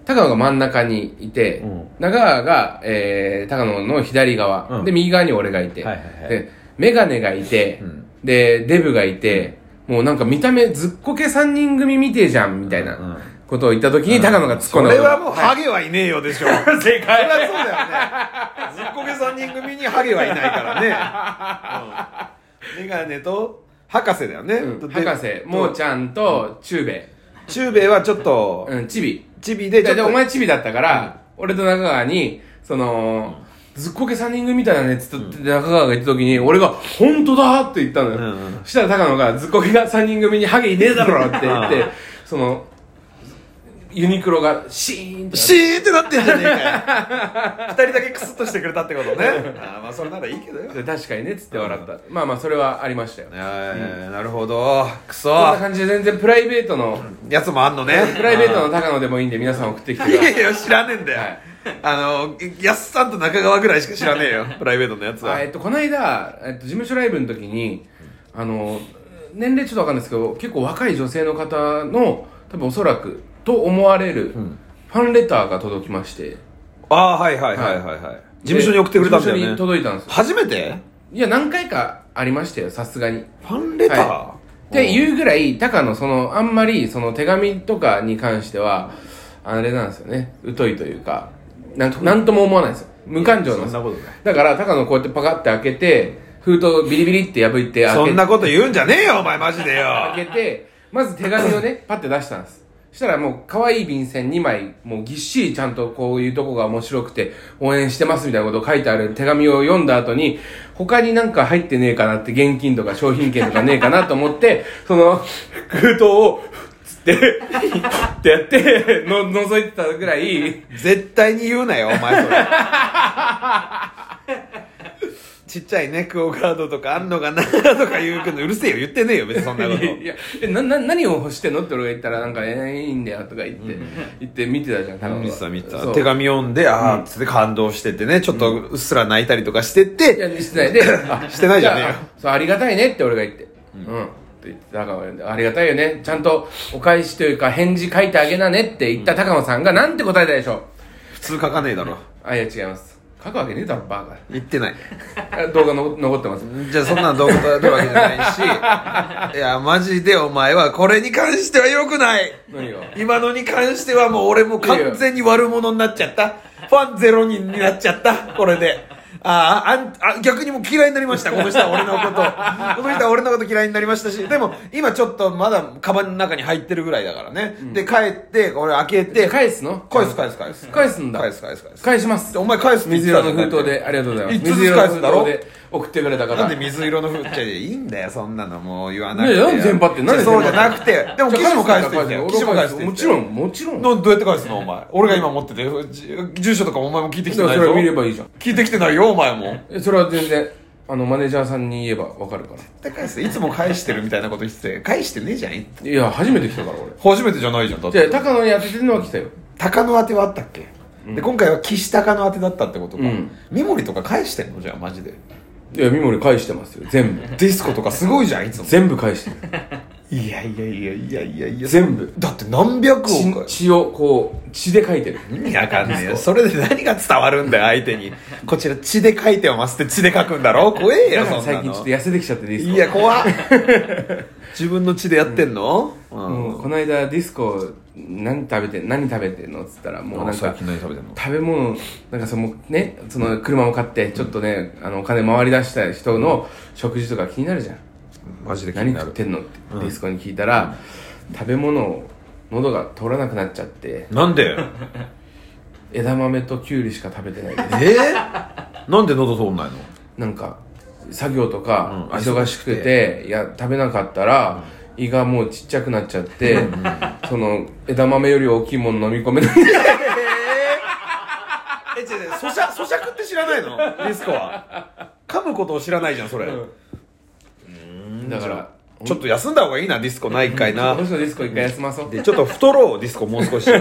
高野が真ん中にいて、うん。中川が、えー、高野の左側、うん。で右側に俺がいて、はいはいはい。でメガネがいて、ん。でデブがいて、もうなんか見た目ずっこけ3人組みてえじゃんみたいな。うんことを言った時に高野が突っ込んだそれはもうハゲはいねえよでしょ。[laughs] 正解。それはそうだよね。ずっこけ3人組にハゲはいないからね、[laughs] うん、メガネと博士だよね、うん。で博士もーちゃんとチューベ。中兵衛はちょっとイ、うん、チビ。チビでちょっとででお前チビだったから、俺と中川にその、ずっこけ3人組みたいなねっつって中川が言った時に俺が「本当だ!」って言ったのよ、うんうん。そしたら高野が「ずっこけが3人組にハゲいねえだろ!」って言ってそのユニクロがシーンってシーンってなってんじゃねえかよ。[laughs] 二人だけクスッとしてくれたってことね。[laughs] あーまあそれならいいけどよ。で確かにねっつって笑った、まあまあそれはありましたよ。えーなるほど。くそ。そんな感じで全然プライベートの、やつもあんのね。プライベートの高野でもいいんで皆さん送ってきてくいださいやいや知らねえんだよ、はい。あのやすさんと中川ぐらいしか知らねえよ。プライベートのやつは。あえっと、この間、えっと、事務所ライブの時にあの年齢ちょっとわかんないですけど結構若い女性の方の多分おそらくと思われるファンレターが届きまして。ああはいはいはいはいはい。事務所に送ってくれたんだよ事務所にね届いたんですよ。初めて？いや何回かありましたよさすがに。ファンレター、はっていうぐらい高野そのあんまりその手紙とかに関してはあれなんですよね。疎いというか。なんとなんとも思わないんですよ。無感情なんですんなことない。だから高野こうやってパカって開けて封筒ビリビリって破って開けそんなこと言うんじゃねえよお前マジでよ。開けてまず手紙をねパッて出したんです。そしたらもう可愛い便箋2枚もうぎっしりちゃんとこういうとこが面白くて応援してますみたいなことを書いてある手紙を読んだ後に他になんか入ってねえかなって現金とか商品券とかねえかなと思ってその封筒をつってってやっての覗いてたぐらい絶対に言うなよお前それ [laughs] ちっちゃいねクオカードとかあんのかなとか言うけどうるせえよ言ってねえよ別にそんなこと。いやえなな何を欲してんの？って俺が言ったらなんか「えー、いいんだよ」とか言って、言って見てたじゃん高野が見てた見てた手紙読んでああつって感動しててねちょっとうっすら泣いたりとかしていて。や、してない。で、あしてないじゃねえよ。あそう、ありがたいねって俺が言って。うん。って言って、高野がありがたいよね。ちゃんとお返しというか返事書いてあげなねって言った高野さんがなんて答えたでしょう。普通書かねえだろ。あ、いや違います。書くわけねえだろバカ。言ってない。動画の残ってます。じゃあそんなのどうことるわけじゃないし。[laughs] いやマジでお前はこれに関しては良くない。今のに関してはもう俺もう完全に悪者になっちゃった。ファンゼロ人になっちゃった。これであああんあ逆にもう嫌いになりました。この人は俺のこと。この人は俺のこと嫌いになりましたし。でも今ちょっとまだカバンの中に入ってるぐらいだからね、で帰って俺開けて。返すの？返す返す返す。返すんだ。返す返す返す。返します。お前返す水色の封筒でありがとうございます。一つずつ返すんだろ？封筒で送ってくれた方なんで水色の風じゃいいんだよそんなの。もう言わなくて。ねえなんで全パってなんでそうじゃなくて。でも記事も返してってよ記事も返してもちろんもちろん。どどうやって返すのお前？俺が今持っててじ住所とかもお前も聞いてきてないぞそれは見ればいいじゃん。聞いてきてないよお前も。えそれは全然あのマネージャーさんに言えばわかるから。絶対返すいつも返してるみたいなこと言ってて返してねえじゃんいや初めて来たから俺。初めてじゃないじゃんだって。高野に当ててるのは来たよ。高野宛てはあったっけ、で今回は岸高野宛てだったってことか、うん。三森とか返してんのじゃあマジでいや三森返してますよ。全部。[laughs] ディスコとかすごいじゃんいつも。全部返してる。いやいやいやいやいや。いや全部。だって何百億血血をこう血で書いてる。意味わかんねえよ。それで何が伝わるんだよ、相手に。こちら血で書いてますって血で書くんだろ怖えよ、だからそんなの。最近ちょっと痩せてきちゃってディスコ。いや、怖っ。自分の血でやってんの？うん。もうこの間ディスコ何食べて何食べてんの？っつったらもうなんか食べ物なんかそのねその車を買ってちょっとねあのお金回り出した人の食事とか気になるじゃん。マジで気になる。何食っ。てんの？ってディスコに聞いたら食べ物を喉が通らなくなっちゃって。なんで？[laughs] 枝豆ときゅうりしか食べてないです。え？ー、なんで喉通んないの？なんか作業とかうん。忙しくて、いや食べなかったら、胃がもうちっちゃくなっちゃって、その枝豆より大きいもの飲み込めない。[laughs] え、違う違う、咀嚼、咀嚼って知らないの？ディスコは。噛むことを知らないじゃん、それ。だからちょっと休んだ方がいいな、ディスコないかいな。この。人ディスコ一回休まそう。で、ちょっと太ろう、ディスコもう少し。[laughs]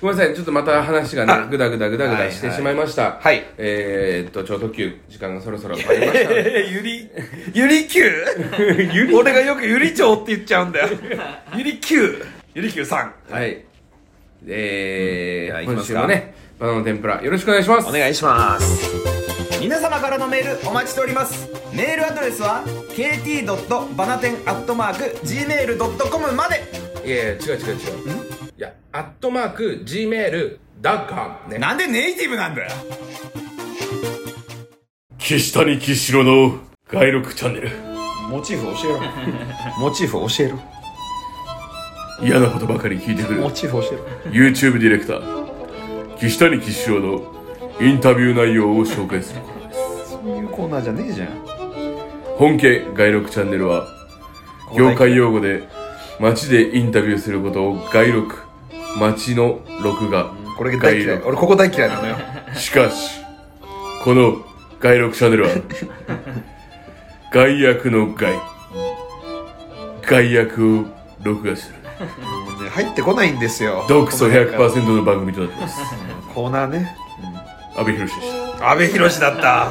ごめんなさいちょっとまた話がねぐだぐだぐだぐだしてしまいました。はい。えー、っと超特急時間がそろそろ終わりましたゆり、[laughs] ゆりきゅう？俺がよくゆり町って言っちゃうんだよ。[laughs] ゆりきゅう。ゆりきゅうさん。はい。えー、今週もねバナナの天ぷらよろしくお願いします。お願いします。皆様からのメールお待ちしておりますメールアドレスは kt. バナテン .gmail.com までいやいや違う違う違ういやアットマーク Gmail ダッカムねなんでネイティブなんだよ岸谷岸城の外録チャンネルモチーフ教えろ。[laughs] モチーフ教えろ。嫌なことばかり聞いてくるモチーフ教えろ。YouTube ディレクター岸谷岸城のインタビュー内容を紹介するコーナーですそういうコーナーじゃねえじゃん。本家外録チャンネルは業界用語で街でインタビューすることを外録街の録画これが大嫌い。俺ここ大嫌いなのよ。しかしこの外録チャンネルは外役の外外役を録画するもうね入ってこないんですよ。毒素100%の番組となっていますコーナーね。阿部寛でした安倍博士だった。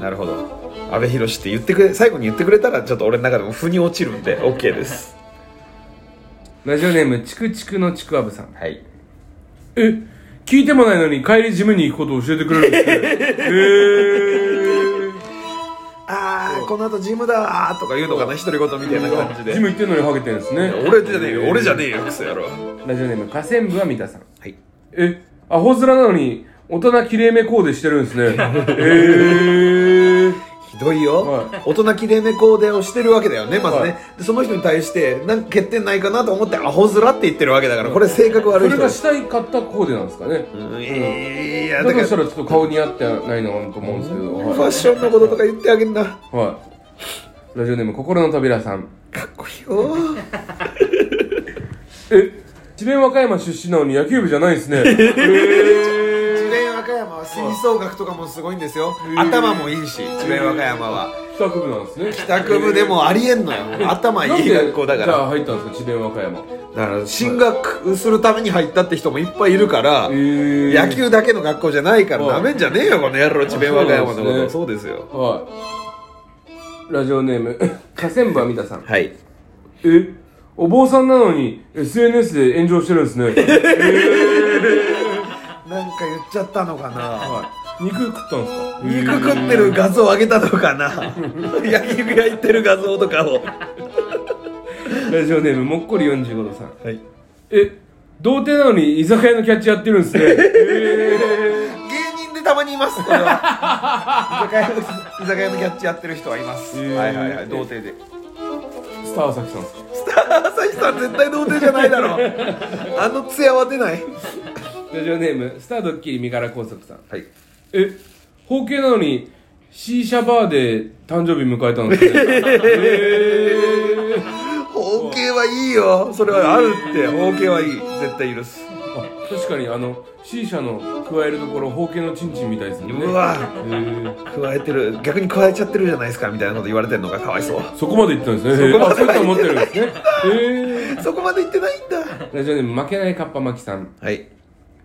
なるほど。安倍博士って言ってくれ、最後に言ってくれたらちょっと俺の中でも腑に落ちるんで OK です。ラジオネームチクチクのちくわぶさんはい。え聞いてもないのに帰りジムに行くことを教えてくれるんですねえーあー、この後ジムだーとか言うのかな、独り言みたいな感じで。ジム行ってんのにハゲてるんですね俺じゃねえよ、俺じゃねえよ、クソ野郎。ラジオネーム河川部は三田さんはい。えアホ面なのに大人きれいめコーデしてるんですね [laughs] えー、ひどいよ、はい。大人きれいめコーデをしてるわけだよねまずね、はいでその人に対してなんか欠点ないかなと思ってアホ面って言ってるわけだからこれ性格悪い人。それがしたいかったコーデなんですかね。うんいやだからフしたらちょっと顔似合ってないのかと思うんですけど、ァッはい。ションのこととか言ってあげんな。かはい、ラジオネーム心の扉さん。っこいいよ。[laughs] え智弁和歌山出身なのに野球部じゃないんですね。[laughs] え智ー、弁和歌山は吹奏楽とかもすごいんですよ。頭もいいし智弁和歌山は。帰宅部なんですね。帰宅部でもありえんのよ。頭いい学校だかじゃあら入ったんですか智弁和歌山？だから進学するために入ったって人もいっぱいいるから、えー。野球だけの学校じゃないからはいなめんじゃねえよこの野郎智弁和歌山のこと。そうですね。そうですよ。はい。ラジオネーム [laughs] 河川部は三田さん。はい。えお坊さんなのに SNS で炎上してるんですね。え [laughs] なんか言っちゃったのかな。はい。肉食ったんですか？肉。食ってる画像上げたのかな。[laughs] 焼肉焼いてる画像とかを。ラジオネームもっこり45度さん。はい。え童貞なのに居酒屋のキャッチやってるんですね。[laughs] え芸人でたまにいますこれは。居酒屋の居酒屋のキャッチやってる人はいます、へー。はいはいはい童貞で。ー、スター朝日さんですか？スター朝日さん絶対童貞じゃないだろ。あの艶は出ないラジオネームスタードッキリ身柄拘束さん。はい。え包茎なのに C 社バーで誕生日迎えたんですねえ包茎はいいよ。それはあるって。包茎はいい。絶対許す。ー、あ確かにあの C 社の加えるところ包茎のチンチンみたいですね。うわ。えー。加えてる。逆に加えちゃってるじゃないですかみたいなこと言われてるのがかわいそう。そこまで言ったんですね。そこまでえー。あそういうと思ってるんですね。えそこまで言ってないんだ。ー、ラジオネーム負けないカッパ巻きさん。はい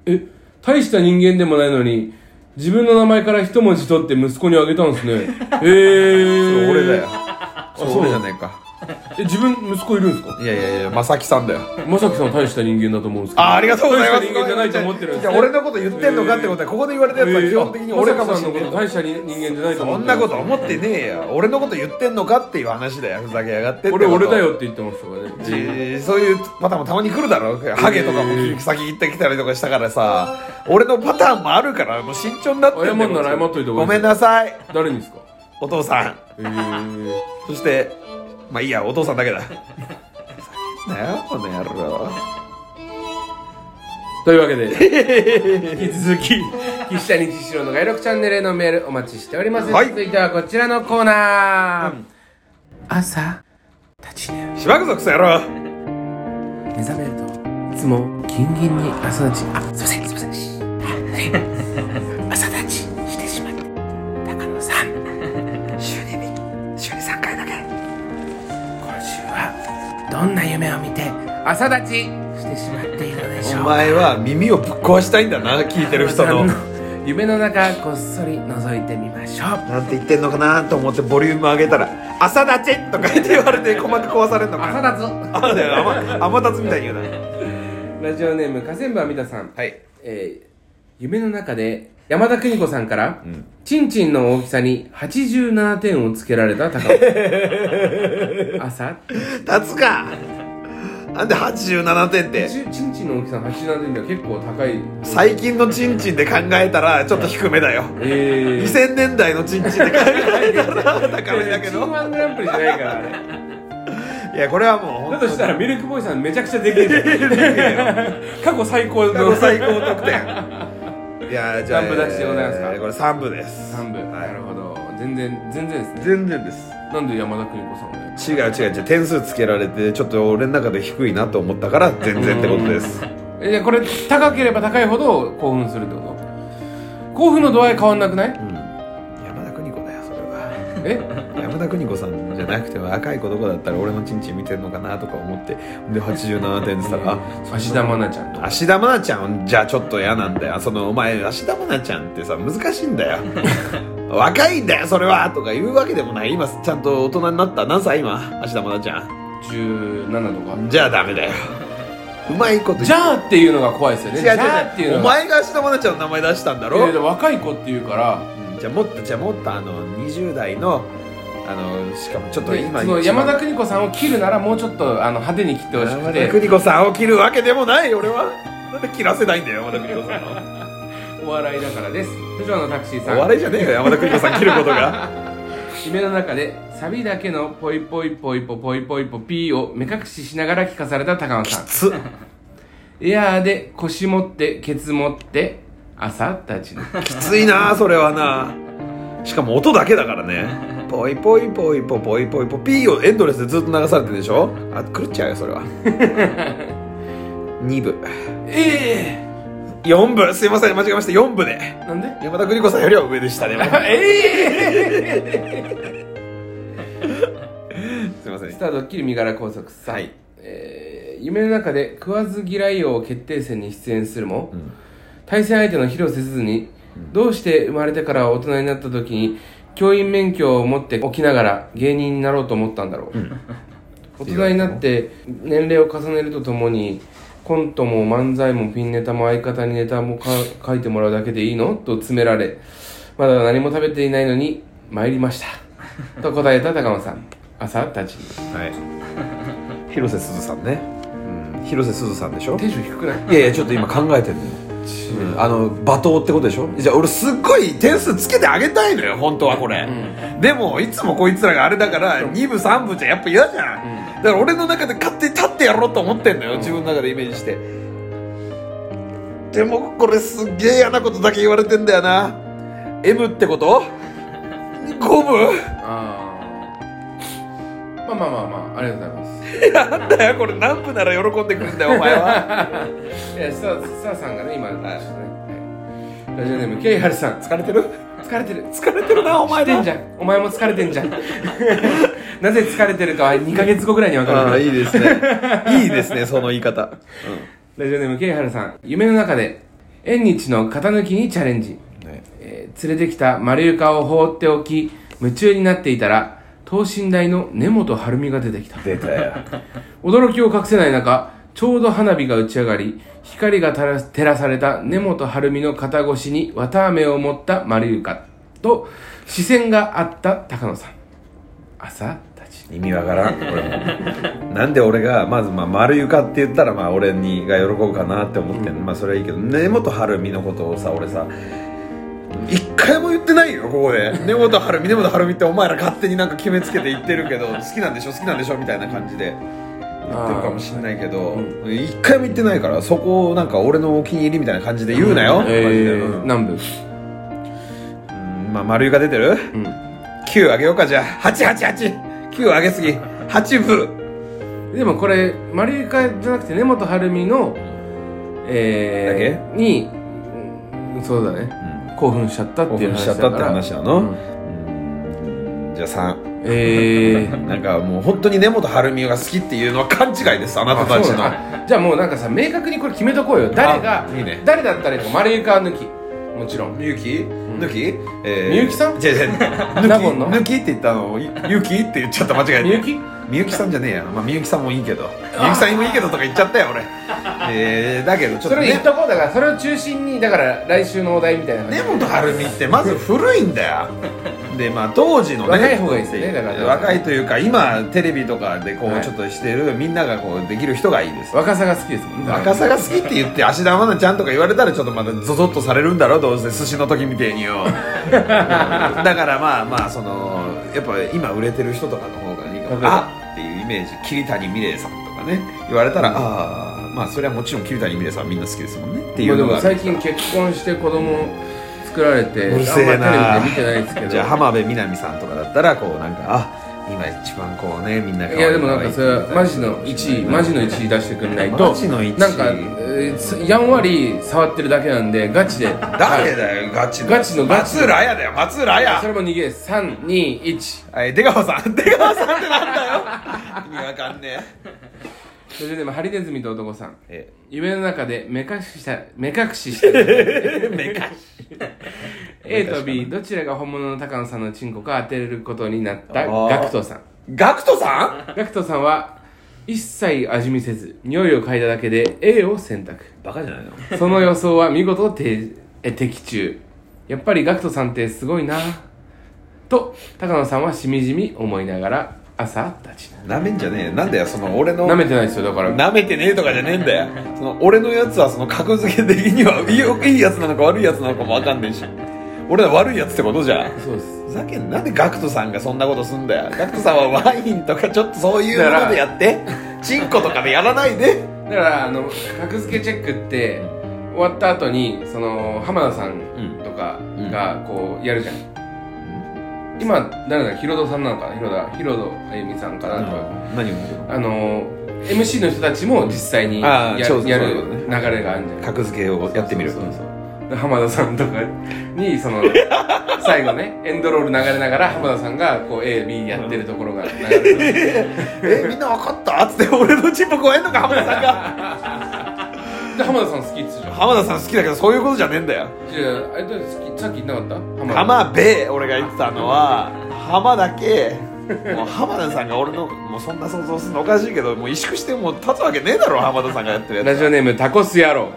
え大した人間でもないのに自分の名前から一文字取って息子にあげたんですね。[laughs] えー、俺だよ。そうそう俺じゃねえか [laughs] え自分息子いるんですか？いやいやいやまさきさんだよ。まさきさんは大した人間だと思うんですけど。あありがとうございます。大した人間じゃないと思ってるんですじゃあ俺のこと言ってんのかってことはここで言われたやつは基本的に俺かもしれまさきさんのことない大した人間じゃないと思そんってるなこと思ってねえよ俺のこと言ってんのかっていう話だよふざけやがってってこと俺俺だよって言ってましたからね。えーそういうパターンもたまに来るだろハゲとかも先行ってきたりとかしたからさ。俺のパターンもあるからもう慎重になってんだよ謝んなら謝っといた方がいいごめんなさい。誰にですか？お父さん。えー、そしてまあいいやお父さんだけだ。[laughs] なよこの野郎というわけで [laughs] 引き続き岸谷千代の外録チャンネルへのメールお待ちしております、はい。続いてはこちらのコーナー、朝立ち寝しばくぞクソ野郎。目覚めるといつもギンギンに朝立ち。あすいませんすいませんんな夢を見て朝立ちしてしまっているでしょうお前は耳をぶっ壊したいんだな聞いてる人の。夢の中こっそり覗いてみましょう。なんて言ってんのかなと思ってボリューム上げたら「朝立ち!」とか言って言われて鼓膜壊されんのか朝立あだよ甘甘立つみたいに言うな。つラジオネーム河川部阿弥陀さん。はい。えー夢の中で山田邦子さんから、チンチンの大きさに87点をつけられた高尾。[laughs] 朝？立つか。なんで87点って？チンチンの大きさの87点では結構高い。最近のチンチンで考えたらちょっと低めだよ。えー、2000年代のチンチンで考えたら高めだけど。ワングランプリじゃないからあれ。いやこれはもうだとしたらミルクボーイさんめちゃくちゃできるじゃん。[laughs] 過去最高の。過去最高得点いやじゃあ何部出しでございますか？えーこれ3部です。3部、はい。なるほど。全然全然ですね。全然です。なんで山田邦子さん違う違う違う。点数つけられてちょっと俺の中で低いなと思ったから全然ってことです。えこれ高ければ高いほど興奮するってこと？興奮の度合い変わんなくない？うん。山田邦子だよそれは。え？山田邦子さんじゃなくて若い子どこだったら俺のチンチン見てんのかなとか思ってで87点って言ったらあ [laughs] 芦田愛菜ちゃんとか。芦田愛菜ちゃんじゃあちょっと嫌なんだよ。そのお前芦田愛菜ちゃんってさ難しいんだよ。[laughs] 若いんだよそれはとか言うわけでもない。今ちゃんと大人になった何歳今芦田愛菜ちゃん。17とか。じゃあダメだよ。うまいことじゃあっていうのが怖いですよね。違うじゃあっていう違うお前が芦田愛菜ちゃんの名前出したんだろ、いやいや若い子っていうから。うんじゃあもっとじゃあもっとあの20代のあのしかもちょっとで今その山田邦子さんを切るならもうちょっとあの派手に切ってほしく山田て邦子さんを切るわけでもない俺は。なんで切らせないんだよ山田邦子さんを。[laughs] お笑いだからです。のタクシーさん。お笑いじゃねえか山田邦子さん切ることが。[laughs] 夢の中でサビだけのポイポイポイポポイポイポピーを目隠ししながら聞かされた高野さんつエアーで腰持ってケツ持って朝立ちのきついなそれはなしかも音だけだからねポイポイポイポポイポイポピーをエンドレスでずっと流されてるでしょあ狂っちゃうよそれは2部え4部すいません間違えました4部でなんで山田邦子さんよりは上でしたねええすいませんスタードッキリ身柄拘束さん、はいえー夢の中で食わず嫌い王決定戦に出演するも、ん対戦相手の広瀬すずに、どうして生まれてから大人になった時に教員免許を持っておきながら芸人になろうと思ったんだろう、大人になって年齢を重ねるとともにコントも漫才もピンネタも相方にネタもか書いてもらうだけでいいの？と詰められまだ何も食べていないのに参りました。と答えた高野さん。朝たちはい。広瀬すずさんね、うん、広瀬すずさんでしょ？テンション低くない？いやいやちょっと今考えてるのようんあの罵倒ってことでしょ？じゃあ俺すっごい点数つけてあげたいのよ本当はこれ、でもいつもこいつらがあれだから2部3部じゃやっぱ嫌じゃん、だから俺の中で勝手に立ってやろうと思ってんのよ自分の中でイメージして。でもこれすっげえ嫌なことだけ言われてんだよな。M ってこと？5部まあまあまあまあありがとうございます。なんだよこれ。何部なら喜んでくるんだよお前は。[laughs] いやスタさんがね今、はいラジオネームケイハルさん。疲れてる？疲れてる。疲れてるなお前んじゃん。お前も疲れてんじゃん。[laughs] なぜ疲れてるかは2ヶ月後ぐらいに分かるああいいですね。いいですねその言い方、ラジオネームケイハルさん。夢の中で縁日の型抜きにチャレンジ、えー連れてきた丸床を放っておき夢中になっていたら等身大の根本晴美が出てきた。出たよ。驚きを隠せない中ちょうど花火が打ち上がり光が照らされた根本晴美の肩越しに綿あめを持った丸床と視線があった高野さん。朝たち。意味わからん。俺も。なんで俺がまずまあ丸床って言ったらまあ俺にが喜ぶかなって思ってんの、まあそれはいいけど根本晴美のことをさ俺さ一回も言ってないよここで。根本晴美根本晴美ってお前ら勝手になんか決めつけて言ってるけど好きなんでしょ好きなんでしょみたいな感じで。言ってるかもしんないけど。一回も言ってないからそこをなんか俺のお気に入りみたいな感じで言うなよ、マジでえー、うん。南部うんまあ丸床出てる？うん。9あげようかじゃあ。8889あげすぎ。8部でもこれ丸床じゃなくて根本晴美のえー、にうんそうだね、興奮しちゃったっていう話しちゃったって話な。のうん。うん。じゃあ3えー。[laughs] なんかもう本当に根本晴美が好きっていうのは勘違いですあなたたちの。じゃあもうなんかさ明確にこれ決めとこうよ。誰がね。誰だったらいいの丸床抜きもちろん。みゆき抜きえみゆきさん？違う違う納言の？抜きって言ったの？ゆゆきって言っちゃった。間違えて。みゆきみゆきさんじゃねえや。まあみゆきさんもいいけど。みゆきさんもいいけどとか言っちゃったよ俺。[laughs] えーだけどちょっとね。それ言っとこう。だからそれを中心にだから来週のお題みたいな根本晴美ってまず古いんだよでまあ当時のね若い方がいいですねだから。若いというか今テレビとかでこはい。うちょっとしてるみんながこうできる人がいいです。若さが好きですもんね若さが好きって言って芦田愛菜ちゃんとか言われたらちょっとまたゾゾッとされるんだろうどうせ。寿司の時みてえによ。[laughs] だからまあまあそのやっぱ今売れてる人とかの方がいいかあっていうイメージ。桐谷美玲さんとかね。言われたら、ああまあそれはもちろん桐谷美玲さんみんな好きですもんね。っていうのが最近結婚して子供作られてうるせえな。あんまテレビで見てないですけど。じゃあ浜辺美波さんとかだったらこうなんかあ今一番こうねみんながいやでもなんかそれはマジの1位マジの1位出してくんないとマジの1位。なんか、えーすやんわり触ってるだけなんでガチで。誰だよガチの。ガチのガチ松浦綾だよ松浦そ綾れも逃げです321はい出川さん出川さんってなんだよ。意味わかんねそれでもハリネズミと男さん。え。夢の中で目隠しした目隠しした。え [laughs] 目隠し。A と B どちらが本物の高野さんのチンコか当てることになったガクトさん。ガクトさん？ガクトさんは一切味見せず匂いを嗅いだだけで A を選択。バカじゃないの？その予想は見事てえ的中。やっぱりガクトさんってすごいな。と高野さんはしみじみ思いながら朝立ちなめんじゃねえなんだよその俺の。なめてないですよだから。なめてねえとかじゃねえんだよ。[laughs] その俺のやつはその格付け的にはいいやつなのか悪いやつなのかもわかんねえし。俺は悪いやつってことじゃん。そうです。ふざけんな。んでガクトさんがそんなことすんだよ。ガクトさんはワインとかちょっとそういうものでやって。チンコとかでやらないで。だからあの格付けチェックって終わった後にその浜田さんとかがこうやるじゃん、今誰だヒロドさんなのかな？ヒロダヒロドあゆみさんかなと。か、何をあの MC の人たちも実際にややる流れがあるんじゃん格付けをやってみる。そうそうそう。で浜田さんとかにその [laughs] 最後ねエンドロール流れながら浜田さんがこう AB やってるところが流れてる。[laughs] えみんな分かった？っつって俺のチンポ超えんのか浜田さんが [laughs] で浜田さん好きっつうじゃん。浜田さん好きだけどそういうことじゃねえんだよ。いやあれどう好きさっき言ってなかった？浜田。浜べ俺が言ってたのは浜だけもう浜田さんが俺のもうそんな想像するのおかしいけどもう萎縮してもう立つわけねえだろ浜田さんがやってるやつラジオネームタコス野郎。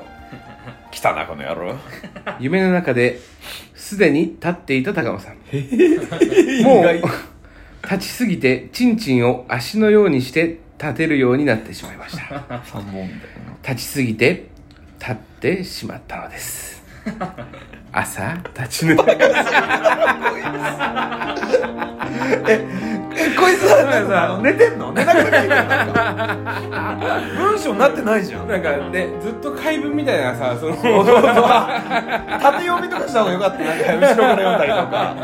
来たなこの野郎。夢の中ですでに立っていた高野さん。もう立ちすぎてチンチンを足のようにして立てるようになってしまいました。[laughs] 立ちすぎて立ってしまったのです。[laughs] 朝立ち抜けえこいつは寝てんの？寝ながら書いてんの？文章になってないじゃん。なんかねずっと怪文みたいなさその縦読みとかした方がよかった。なんか後ろから読んだりとか。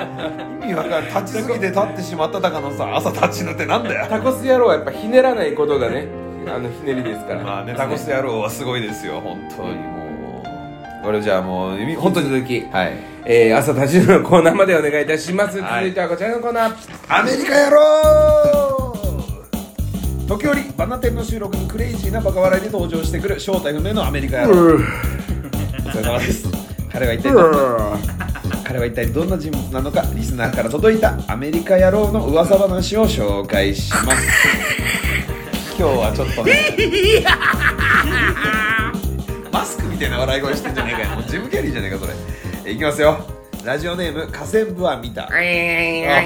意味わかんない立ちすぎて立ってしまった高のさ朝立ちぬってなんだよ。タコス野郎はやっぱひねらないことがねあのひねりですから。まあねタコス野郎はすごいですよ本当に。もうこれじゃあもう本本当に続き、はい。えー、朝立ちのコーナーまでお願いいたします、はい。続いてはこちらのコーナー。アメリカ野郎!時折バナテンの収録にクレイジーなバカ笑いで登場してくる正体不明のアメリカ野郎。お疲れ様です。[laughs] 彼は一体どんな彼は一体どんな人物なのかリスナーから届いたアメリカ野郎の噂話を紹介します。[laughs] 今日はちょっとね [laughs] たいな笑い声してんじゃねえかよ。もうジム・キャリーじゃねえかそれ。えいきますよ。ラジオネーム河川部は見た。あ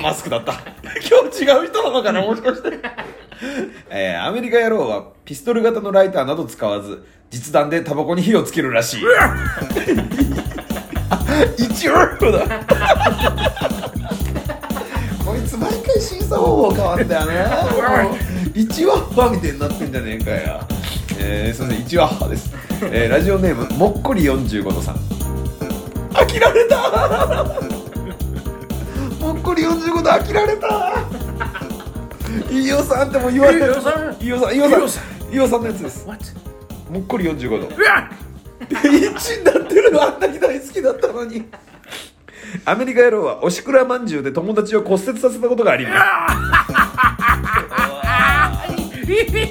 マスクだった。今日違う人なのかなもしかして。えーアメリカ野郎はピストル型のライターなど使わず実弾でタバコに火をつけるらしい。一応だ。こいつ毎回審査方法変わんだよね。[laughs] 一ワッハみたいになってんじゃねえかよえー、すいません一ワッハです、えーラジオネームもっこり45度さん。飽きられた。[laughs] もっこり45度飽きられた。飯尾さんってもう言われてる。飯尾さん？飯尾さん飯尾さん。飯尾さん。のやつです。What? もっこり45度1になってるのあんなに大好きだったのに。アメリカ野郎はおしくらまんじゅうで友達を骨折させたことがあります。いいで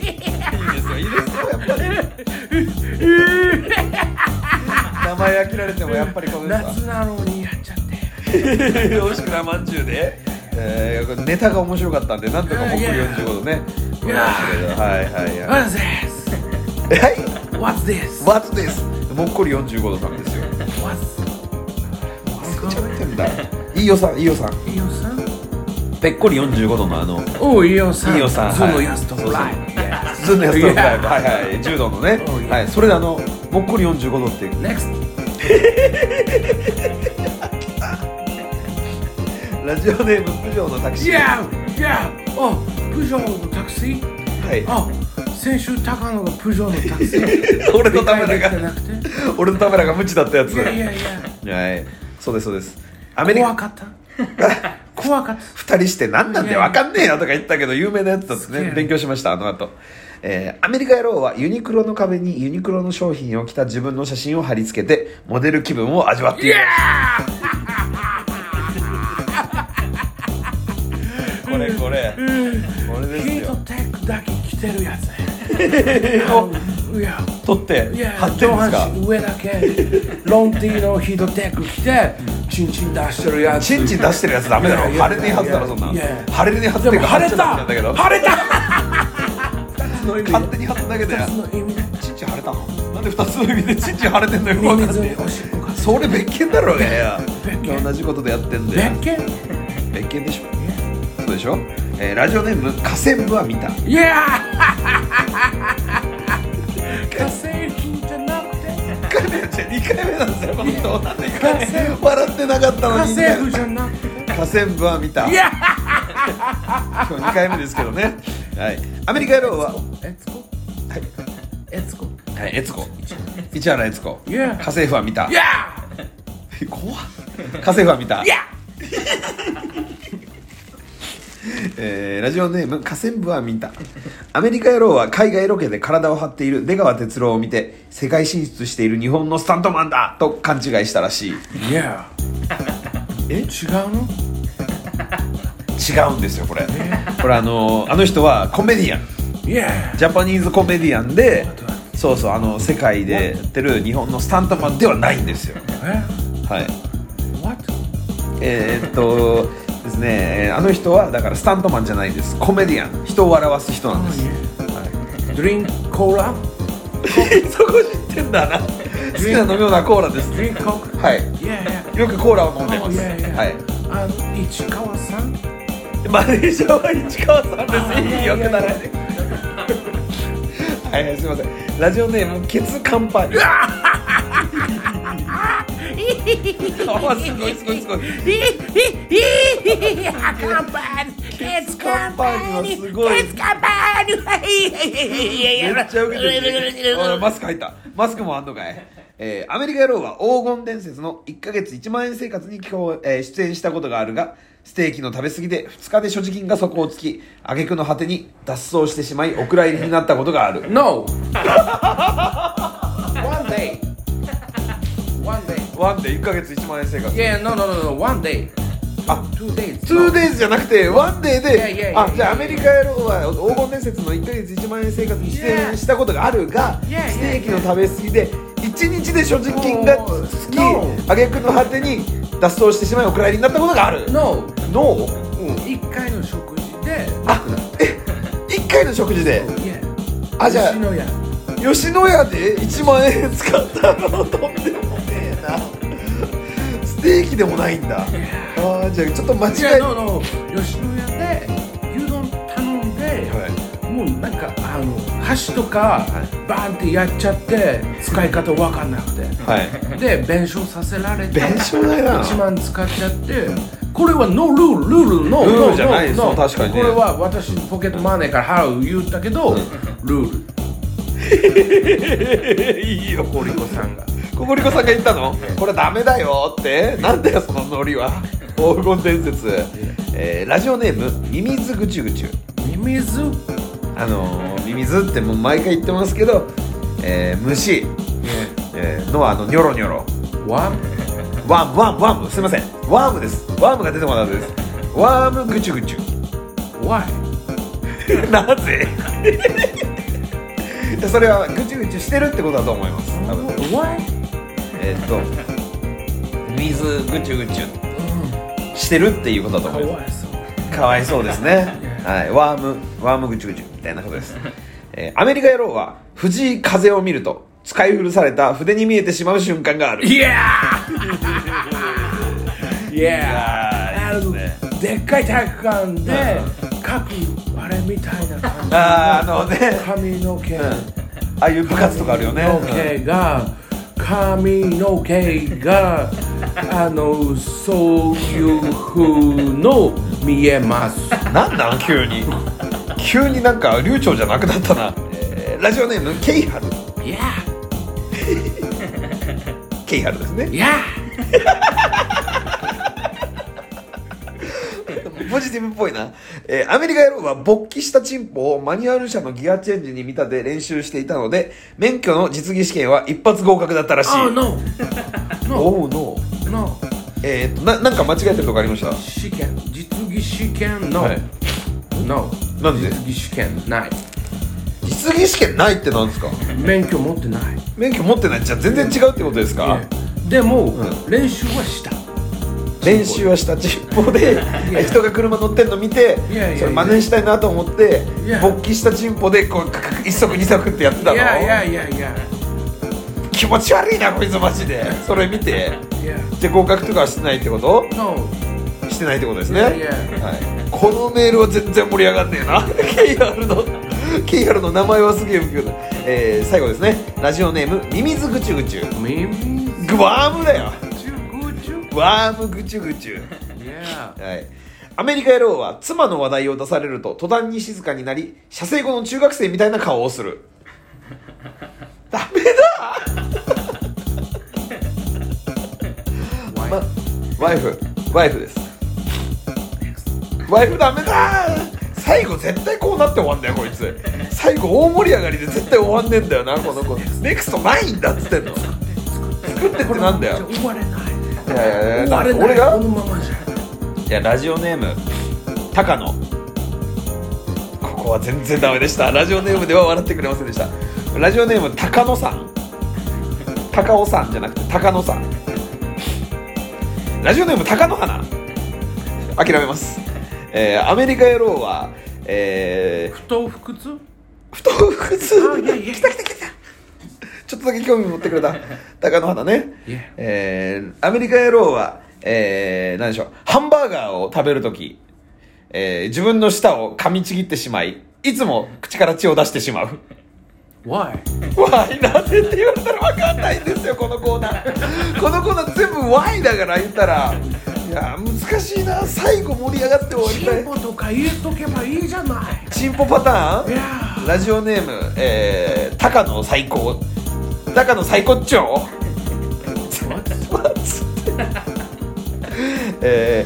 すよいいですよ。やっぱり。[laughs] 名前飽きられてもやっぱりこの夏なのにやっちゃっておしくらまんじゅうで、えーネタが面白かったんでなんとかもっこり45度ね。いやはい。はい。はい。What's this? はい。What's this? What's this? もっこり45度さんですよ What's 忘れちゃってんだ飯尾さん飯尾さん飯尾さんぺっこり45度のあのおう飯尾さん。飯尾さん。そのやつとはいライズンのやつと Yeah はいはい。柔道のね。Oh, yeah はい。それであのもっこり45度って。いう Next [laughs] ラジオネームプジョーのタクシー。Yeah! Yeah! あプジョーのタクシー？はい。あ先週高野がプジョーのタクシー。[laughs] 俺のためら理解できてがなくて。俺のためらが無知だったやつ。いやいやいや。はい。そうですそうです。アメリカ。怖かった？[laughs] 怖かった。二人して何なんでわかんねえよとか言ったけど有名なやつだってね勉強しましたあの後。えーアメリカ野郎はユニクロの壁にユニクロの商品を着た自分の写真を貼り付けてモデル気分を味わっている。[laughs] これこれ。これですよ。ヒートテックだけ着てるやつ。ね [laughs] いや取って貼ってる上んで上だけ。[laughs] ロンティーのヒートテック着てチンチン出してるやつ。チンチン出してるやつダメだろ。腫れねえはずだろそんな。腫れねえはずっていうかでも晴れちゃダメなんだけど。た晴れた！勝手に貼っただけだよチンチン腫れたの？なんで二つの意味でチンチン腫れてんのよ？ミわかんないそれ別件だろうがよ別件？同じことでやってんだよ別件？別件でしょ。そうでしょ、えーラジオネーム河川部は見た。いや火星金じゃなくて。1回目じゃ2回目なんですよこの人なんで1回笑ってなかったの家に政婦じゃなくて河川部は見た。いや今日2回目ですけどね。はい。アメリカ野郎は。えつこはい。えつこはい悦子。市原家政婦は見た。いや怖っ。家政婦は見た。いやえーラジオネーム河川部は見たアメリカ野郎は海外ロケで体を張っている。出川哲朗を見て世界進出している日本のスタントマンだ。と勘違いしたらしい。いやえ？違うの？違うんですよこれ。これあのあの人はコメディアン。いやジャパニーズコメディアンで?そうそうあの世界でやってる日本のスタントマンではないんですよ。え？はい。What? えーっとですね、えーあの人はだからスタントマンじゃないです。コメディアン。人を笑わす人なんです、ドリンクコーラ？[laughs] そこ知ってんだな。好きな飲み物はコーラです。ドリンクコーはい。よくコーラを飲んでます、はい。あの市川さん？マネージャーは市川さんです。よくならない。はいはいすみません。ラジオネームケツカンパニーあすごいすごいすごいカンパニケツカンパニーはすごい。ケツカンパニめっちゃウケてる。マスク入った。マスクもあんのかい。えーアメリカ野郎は黄金伝説の1ヶ月1万円生活にえー出演したことがあるがステーキの食べ過ぎで2日で所持金が底をつき挙句の果てに脱走してしまいお蔵入りになったことがある。No! [laughs] One day One day. ワンで1ヶ月1万円生活。Yeah no no no no One day. あ Two days. 2 days じゃなくてワンデーいやいやいでやあじゃあアメリカ野郎は黄金伝説の1ヶ月1万円生活に出演したことがあるが Yeah, yeah, ステーキの食べ過ぎで1日で所持金がつき No. 挙句の果てに脱走してしまいお蔵入りになったことがある。No. ノー一回の食事で。あえ1回の食事で？Yeah. あじゃあ吉野家。吉野家で1万円使ったの？とんでもな。ステーキでもないんだ。あーじゃあちょっと間違え。no 吉野家で牛丼頼んで、はもうなんかあの箸とかバーンってやっちゃって使い方わかんなくて。はい。で弁償させられて弁償だよ。な1万使っちゃってこれはノールールルールのルールじゃないですよ確かにね。これは私ポケットマネーから払う言ったけど、ルールいいよコリコさんがココリコさんが言ったの？これダメだよって。なんだよそのノリは。黄金伝説、えーラジオネームミミズぐちゅぐちゅミミズ？あのー、ミミズってもう毎回言ってますけど、えー虫、えーのあのニョロニョロ。ワンワームワームワーム。すいません。ワームです。ワームが出てこなかったです。ワームぐちゅぐちゅワイなぜ？[laughs] それはぐちゅぐちゅしてるってことだと思います。多分。ワイえーっと水ぐちゅぐちゅしてるっていうことだとか思いまわいそう。すかわいそうですね。[laughs] はい。ワームワームぐちゅぐちゅみたいなことです、えーアメリカ野郎は藤井風を見ると使い古された筆に見えてしまう瞬間がある。イエー。イエあーいいでっかい体育館で書くあれみたいな感じあーあのね。髪の毛、ああいう部活とかあるよね。髪の毛が髪の毛が [laughs] あのそういう風の見えます。なんなん急に。急になんか流暢じゃなくなったな、えーラジオネームケイハル。いや。[laughs] ケイハルですね。いや [laughs] ポジティブっぽいな、えーアメリカ野郎は勃起したチンポをマニュアル車のギアチェンジに見立て練習していたので免許の実技試験は一発合格だったらしい。[laughs] Oh no no えー、とななんか間違えてるとこありました？試験。実技試験？No、はい。No なんで？実技試験ない。実技試験ないってなんですか？免許持ってない。免許持ってない。じゃあ全然違うってことですか、でも、う練習はした練習はしたチンポでや人が車乗ってんの見てそれ真似したいなと思って勃起したチンポでこう一足二足ってやってたの。いやいやいやいや。気持ち悪いなこいつマジで。それ見て。じゃあ合格とかはしてないってこと？No してないってことですね。はい、このメールは全然盛り上がんねえな。KR の KR の名前はすげえウケる、えー、最後ですね。ラジオネームミミズぐちゅぐちゅ耳グワームだよワームぐちゅぐちゅはい。アメリカ野郎は妻の話題を出されると途端に静かになり射精後の中学生みたいな顔をする。ダメだ、ま、ワイフ。ワイフです。ワイフダメだ！最後絶対こうなって終わんだよこいつ。最後大盛り上がりで絶対終わんねえんだよなこの子。ネクストないんだっつってんの。作ってってなんだよ。終われないいやいやいや終われない。俺が？このままじゃ。いやラジオネーム。高野ここは全然ダメでした。ラジオネームでは笑ってくれませんでした。ラジオネーム高野さん。高尾さんじゃなくて高野さん。ラジオネーム高野花諦めます、えーアメリカ野郎はえー不当不屈不当不屈来た来た来たちょっとだけ興味持ってくれた [laughs] 高野花ね。え。ーアメリカ野郎はえー、何でしょう。ハンバーガーを食べるとき、えー自分の舌を噛みちぎってしまいいつも口から血を出してしまう。Why? わいなぜって言われたら分かんないんですよこのコーナー。このコーナー全部 Y だから言ったら。いや難しいな。最後盛り上がって終わりたい。ポとか入れとけばいいじゃない。チンポパターン？ラジオネーム、えー、高野最高高野最高長え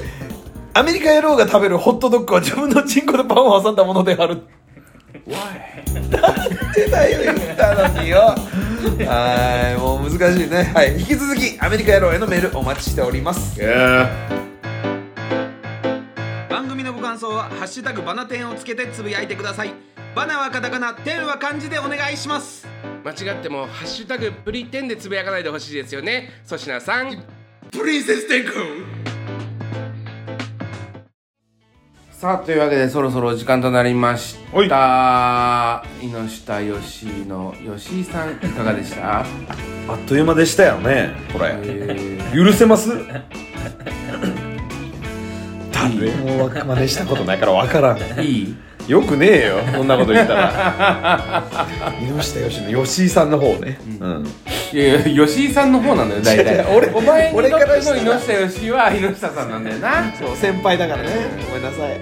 ー、アメリカ野郎が食べるホットドッグは自分のチンコでパンを挟んだものである。Why? ってだよ言ったのによ。はいもう難しいね。はい引き続きアメリカ野郎へのメールお待ちしております。番組のご感想は「ハッシュタグバナテン」をつけてつぶやいてくださいバナはカタカナテンは漢字でお願いします。間違っても「ハッシュタグプリテン」でつぶやかないでほしいですよね。粗品さん。プリンセステクさあというわけでそろそろお時間となりました。井下よしの吉井さんいかがでした？あっという間でしたよね。これ。え許せます？[laughs] 誰？も真似したことないから分からん。ー、いい？よくねえよそんなこと言ったら。[laughs] 井下よしの吉井さんの方ね。うん。いやいや吉井さんの方なんだよ大体。俺お前にと俺っての井下よしは井下さんなんだよな。そう先輩だからね。ごめんなさい。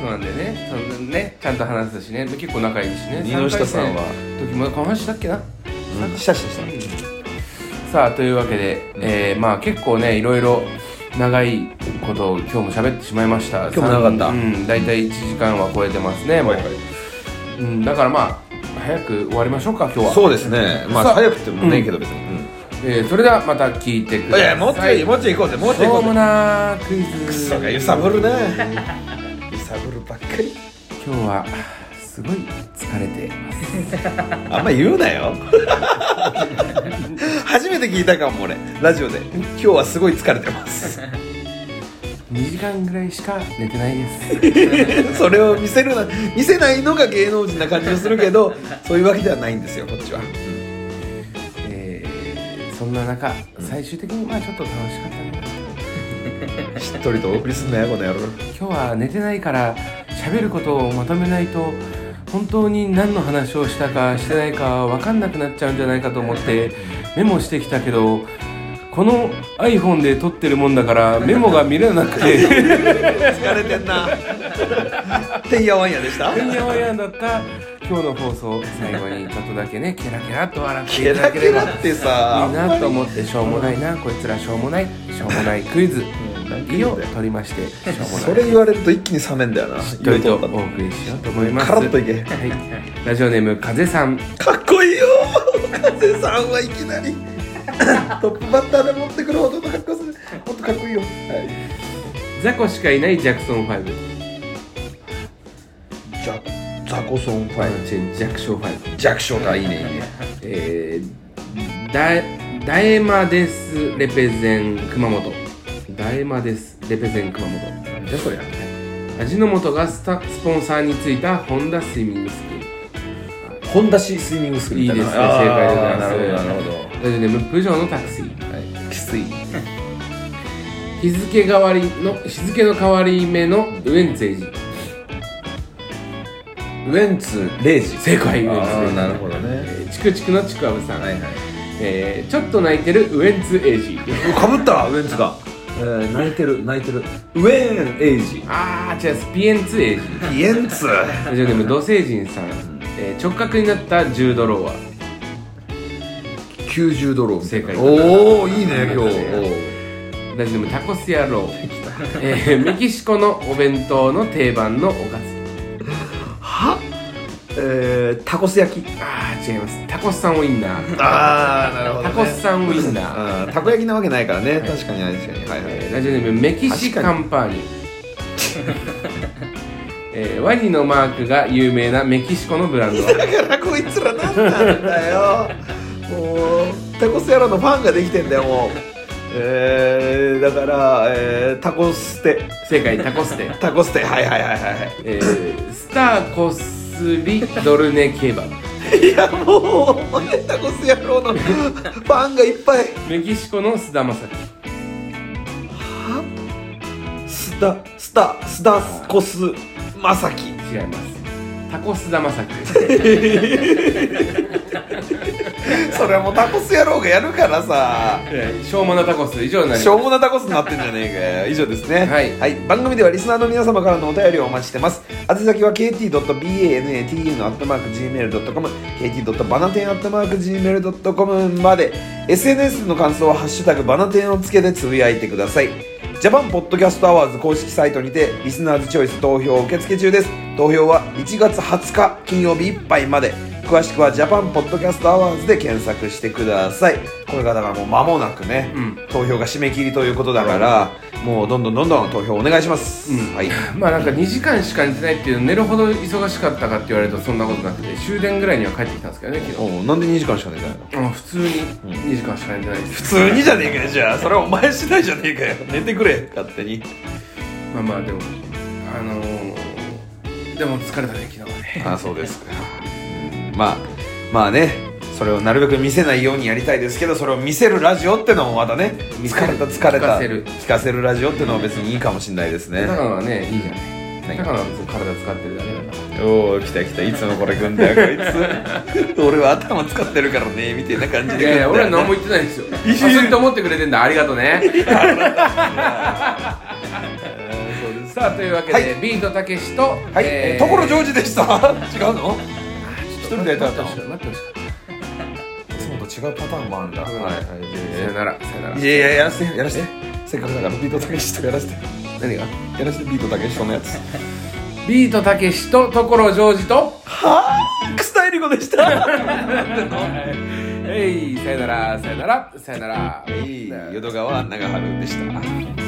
そうなんだよね。そのねちゃんと話すしね。結構仲いいしね。井下さんは。3回戦。の時も話したっけな？うん。したした。したさあというわけで、えーまあ結構ねいろいろ長いことを今日も喋ってしまいました。今日も長かった。うん大体1時間は超えてますねもう、うん、だからまあ早く終わりましょうか今日は。そうですね。まあ早くてもねえけど別に。えーそれではまた聞いてください。いやもうちょいもうちょい行こうぜもうちょい行こうぜ。しょうもなクイズ。クソが揺さぶるね [laughs] 揺さぶるばっかり。今日はすごい疲れています。[laughs] あんま言うなよ初めて聞いたかも俺。ラジオで。今日はすごい疲れてます。2時間ぐらいしか寝てないです。[laughs] それを見せるな見せないのが芸能人な感じがするけどそういうわけではないんですよこっちは。えーそんな中最終的にまあちょっと楽しかったね [laughs] しっとりとお送りすんなよこの野郎。今日は寝てないから喋ることをまとめないと本当に何の話をしたかしてないか分かんなくなっちゃうんじゃないかと思ってメモしてきたけどこの iPhone で撮ってるもんだからメモが見れなくて。疲れてんな。てんやわんやでした？てんやわんやだった。今日の放送最後にちょっとだけねケラケラっと笑っていただければ。いいなと思ってしょうもないなこいつらしょうもないしょうもないクイズいいよ取りましてそれ言われると一気に冷めんだよな。しっとりとお送りしようと思いますカラッといけ。はい、ラジオネーム風さん。かっこいいよ。風さんはいきなり。[coughs] トップバッターで持ってくるほどのかっこよさもっとかっこいいよ、はい、ザコしかいないジャクソン5ジャザコソンフあ違う弱小5弱小かいいねいいね。えー、ダダエマデスレペゼン熊本ダエマデスレペゼン熊本じゃそりゃ味の素がスタスポンサーについたホンダスイミングスクール。本田市スイミングスクール。いいですね。正解でございます。なるほどなるほど。ラジオネームプジョーのタクシー。はいきつい日付代わりの日付の変わり目のウエンツエイジウエンツ0時正解。ウエンツエイジなるほどね。えーチクチクのちくわぶさん、はいはい。えーちょっと泣いてるウエンツエイジかぶったウエンツが、えー、泣いてる泣いてる。ウエンエイジ。あー違うスピエンツエイジ。ピエンツ。ラジオネーム土星人さん、えー直角になった10ドローは？90ドル正解。おおいいね今日。おラジオネームタコス野郎、えーメキシコのお弁当の定番のおかず。はえー、タコス焼き。あー違います。タコスさんウインナー。ああなるほタコスさんウインナー、あーたこ焼きなわけないからね、確かに確かにはいはい、えーラジオネームメキシカンパーニュえーワニのマークが有名なメキシコのブランド。だからこいつらなんなんだよ。もうタコス野郎のファンができてんだよもえー、だから、えー、タコステ。正解タコステ。タコステ。はいはいはいはいはえー、スターコスリドルネケバブいいやもうお前タコス野郎のファンがいっぱい。メキシコの須田将スタスタスタコスマサキ暉。違いますタコ須田将暉ですそれはもうタコス野郎がやるからさ。しょうもなタコス以上になりしょうもなタコスになってんじゃねえかよ。以上ですね。はい。番組ではリスナーの皆様からのお便りをお待ちしてます。宛先は kt.banatn.gmail.com kt.banaten.gmail.com まで。SNS の感想は「ハッシュタグバナテン」をつけてつぶやいてくださいジャパンポッドキャストアワーズ公式サイトにてリスナーズチョイス投票受付中です。投票は1月20日金曜日いっぱいまで。詳しくはジャパンポッドキャストアワーズで検索してください。これがだからもう間もなくね、うん。投票が締め切りということだからもうどんどんどんどん投票お願いします、うん。はい。[laughs] まあなんか2時間しか寝てないっていう寝るほど忙しかったかって言われるとそんなことなくて終電ぐらいには帰ってきたんですけどね昨日。おうなんで2時間しか寝てないの？あ普通に2時間しか寝てないです。普通にじゃねえかよじゃあ。それはお前次第じゃねえかよ。寝てくれ勝手に。まあまあでもあのー、でも疲れたね昨日はね。あそうですかまあまあねそれをなるべく見せないようにやりたいですけどそれを見せるラジオってのもまたね疲れた疲れた聞かせる。聞かせるラジオってのは別にいいかもしれないですね。高野はねいいじゃない。何高野は別に体使ってるだけだから。おお来た来たいつもこれくんだよこいつ。[laughs] 俺は頭使ってるからねみたいな感じで。いやいや俺は何も言言ってないですよ。あそうやって思ってくれてんだ。ありがと [laughs] うねさあというわけで、はい。ビートたけしとはい、えー、所ジョージでした。[laughs] 違うの？一人でやったの待ってほしかいつもと違うパターンもあるんだ、はいはい。たさよなら。さよなら。いやいややらせて。やらせて。せっかくだからビートたけしとやらせて。何が？やらせてビートたけしとのやつ。[laughs] ビートたけしと所ジョージと？はあクスタイリゴでした。[laughs] はい。さよならさよならさよなら。はい淀川長春でした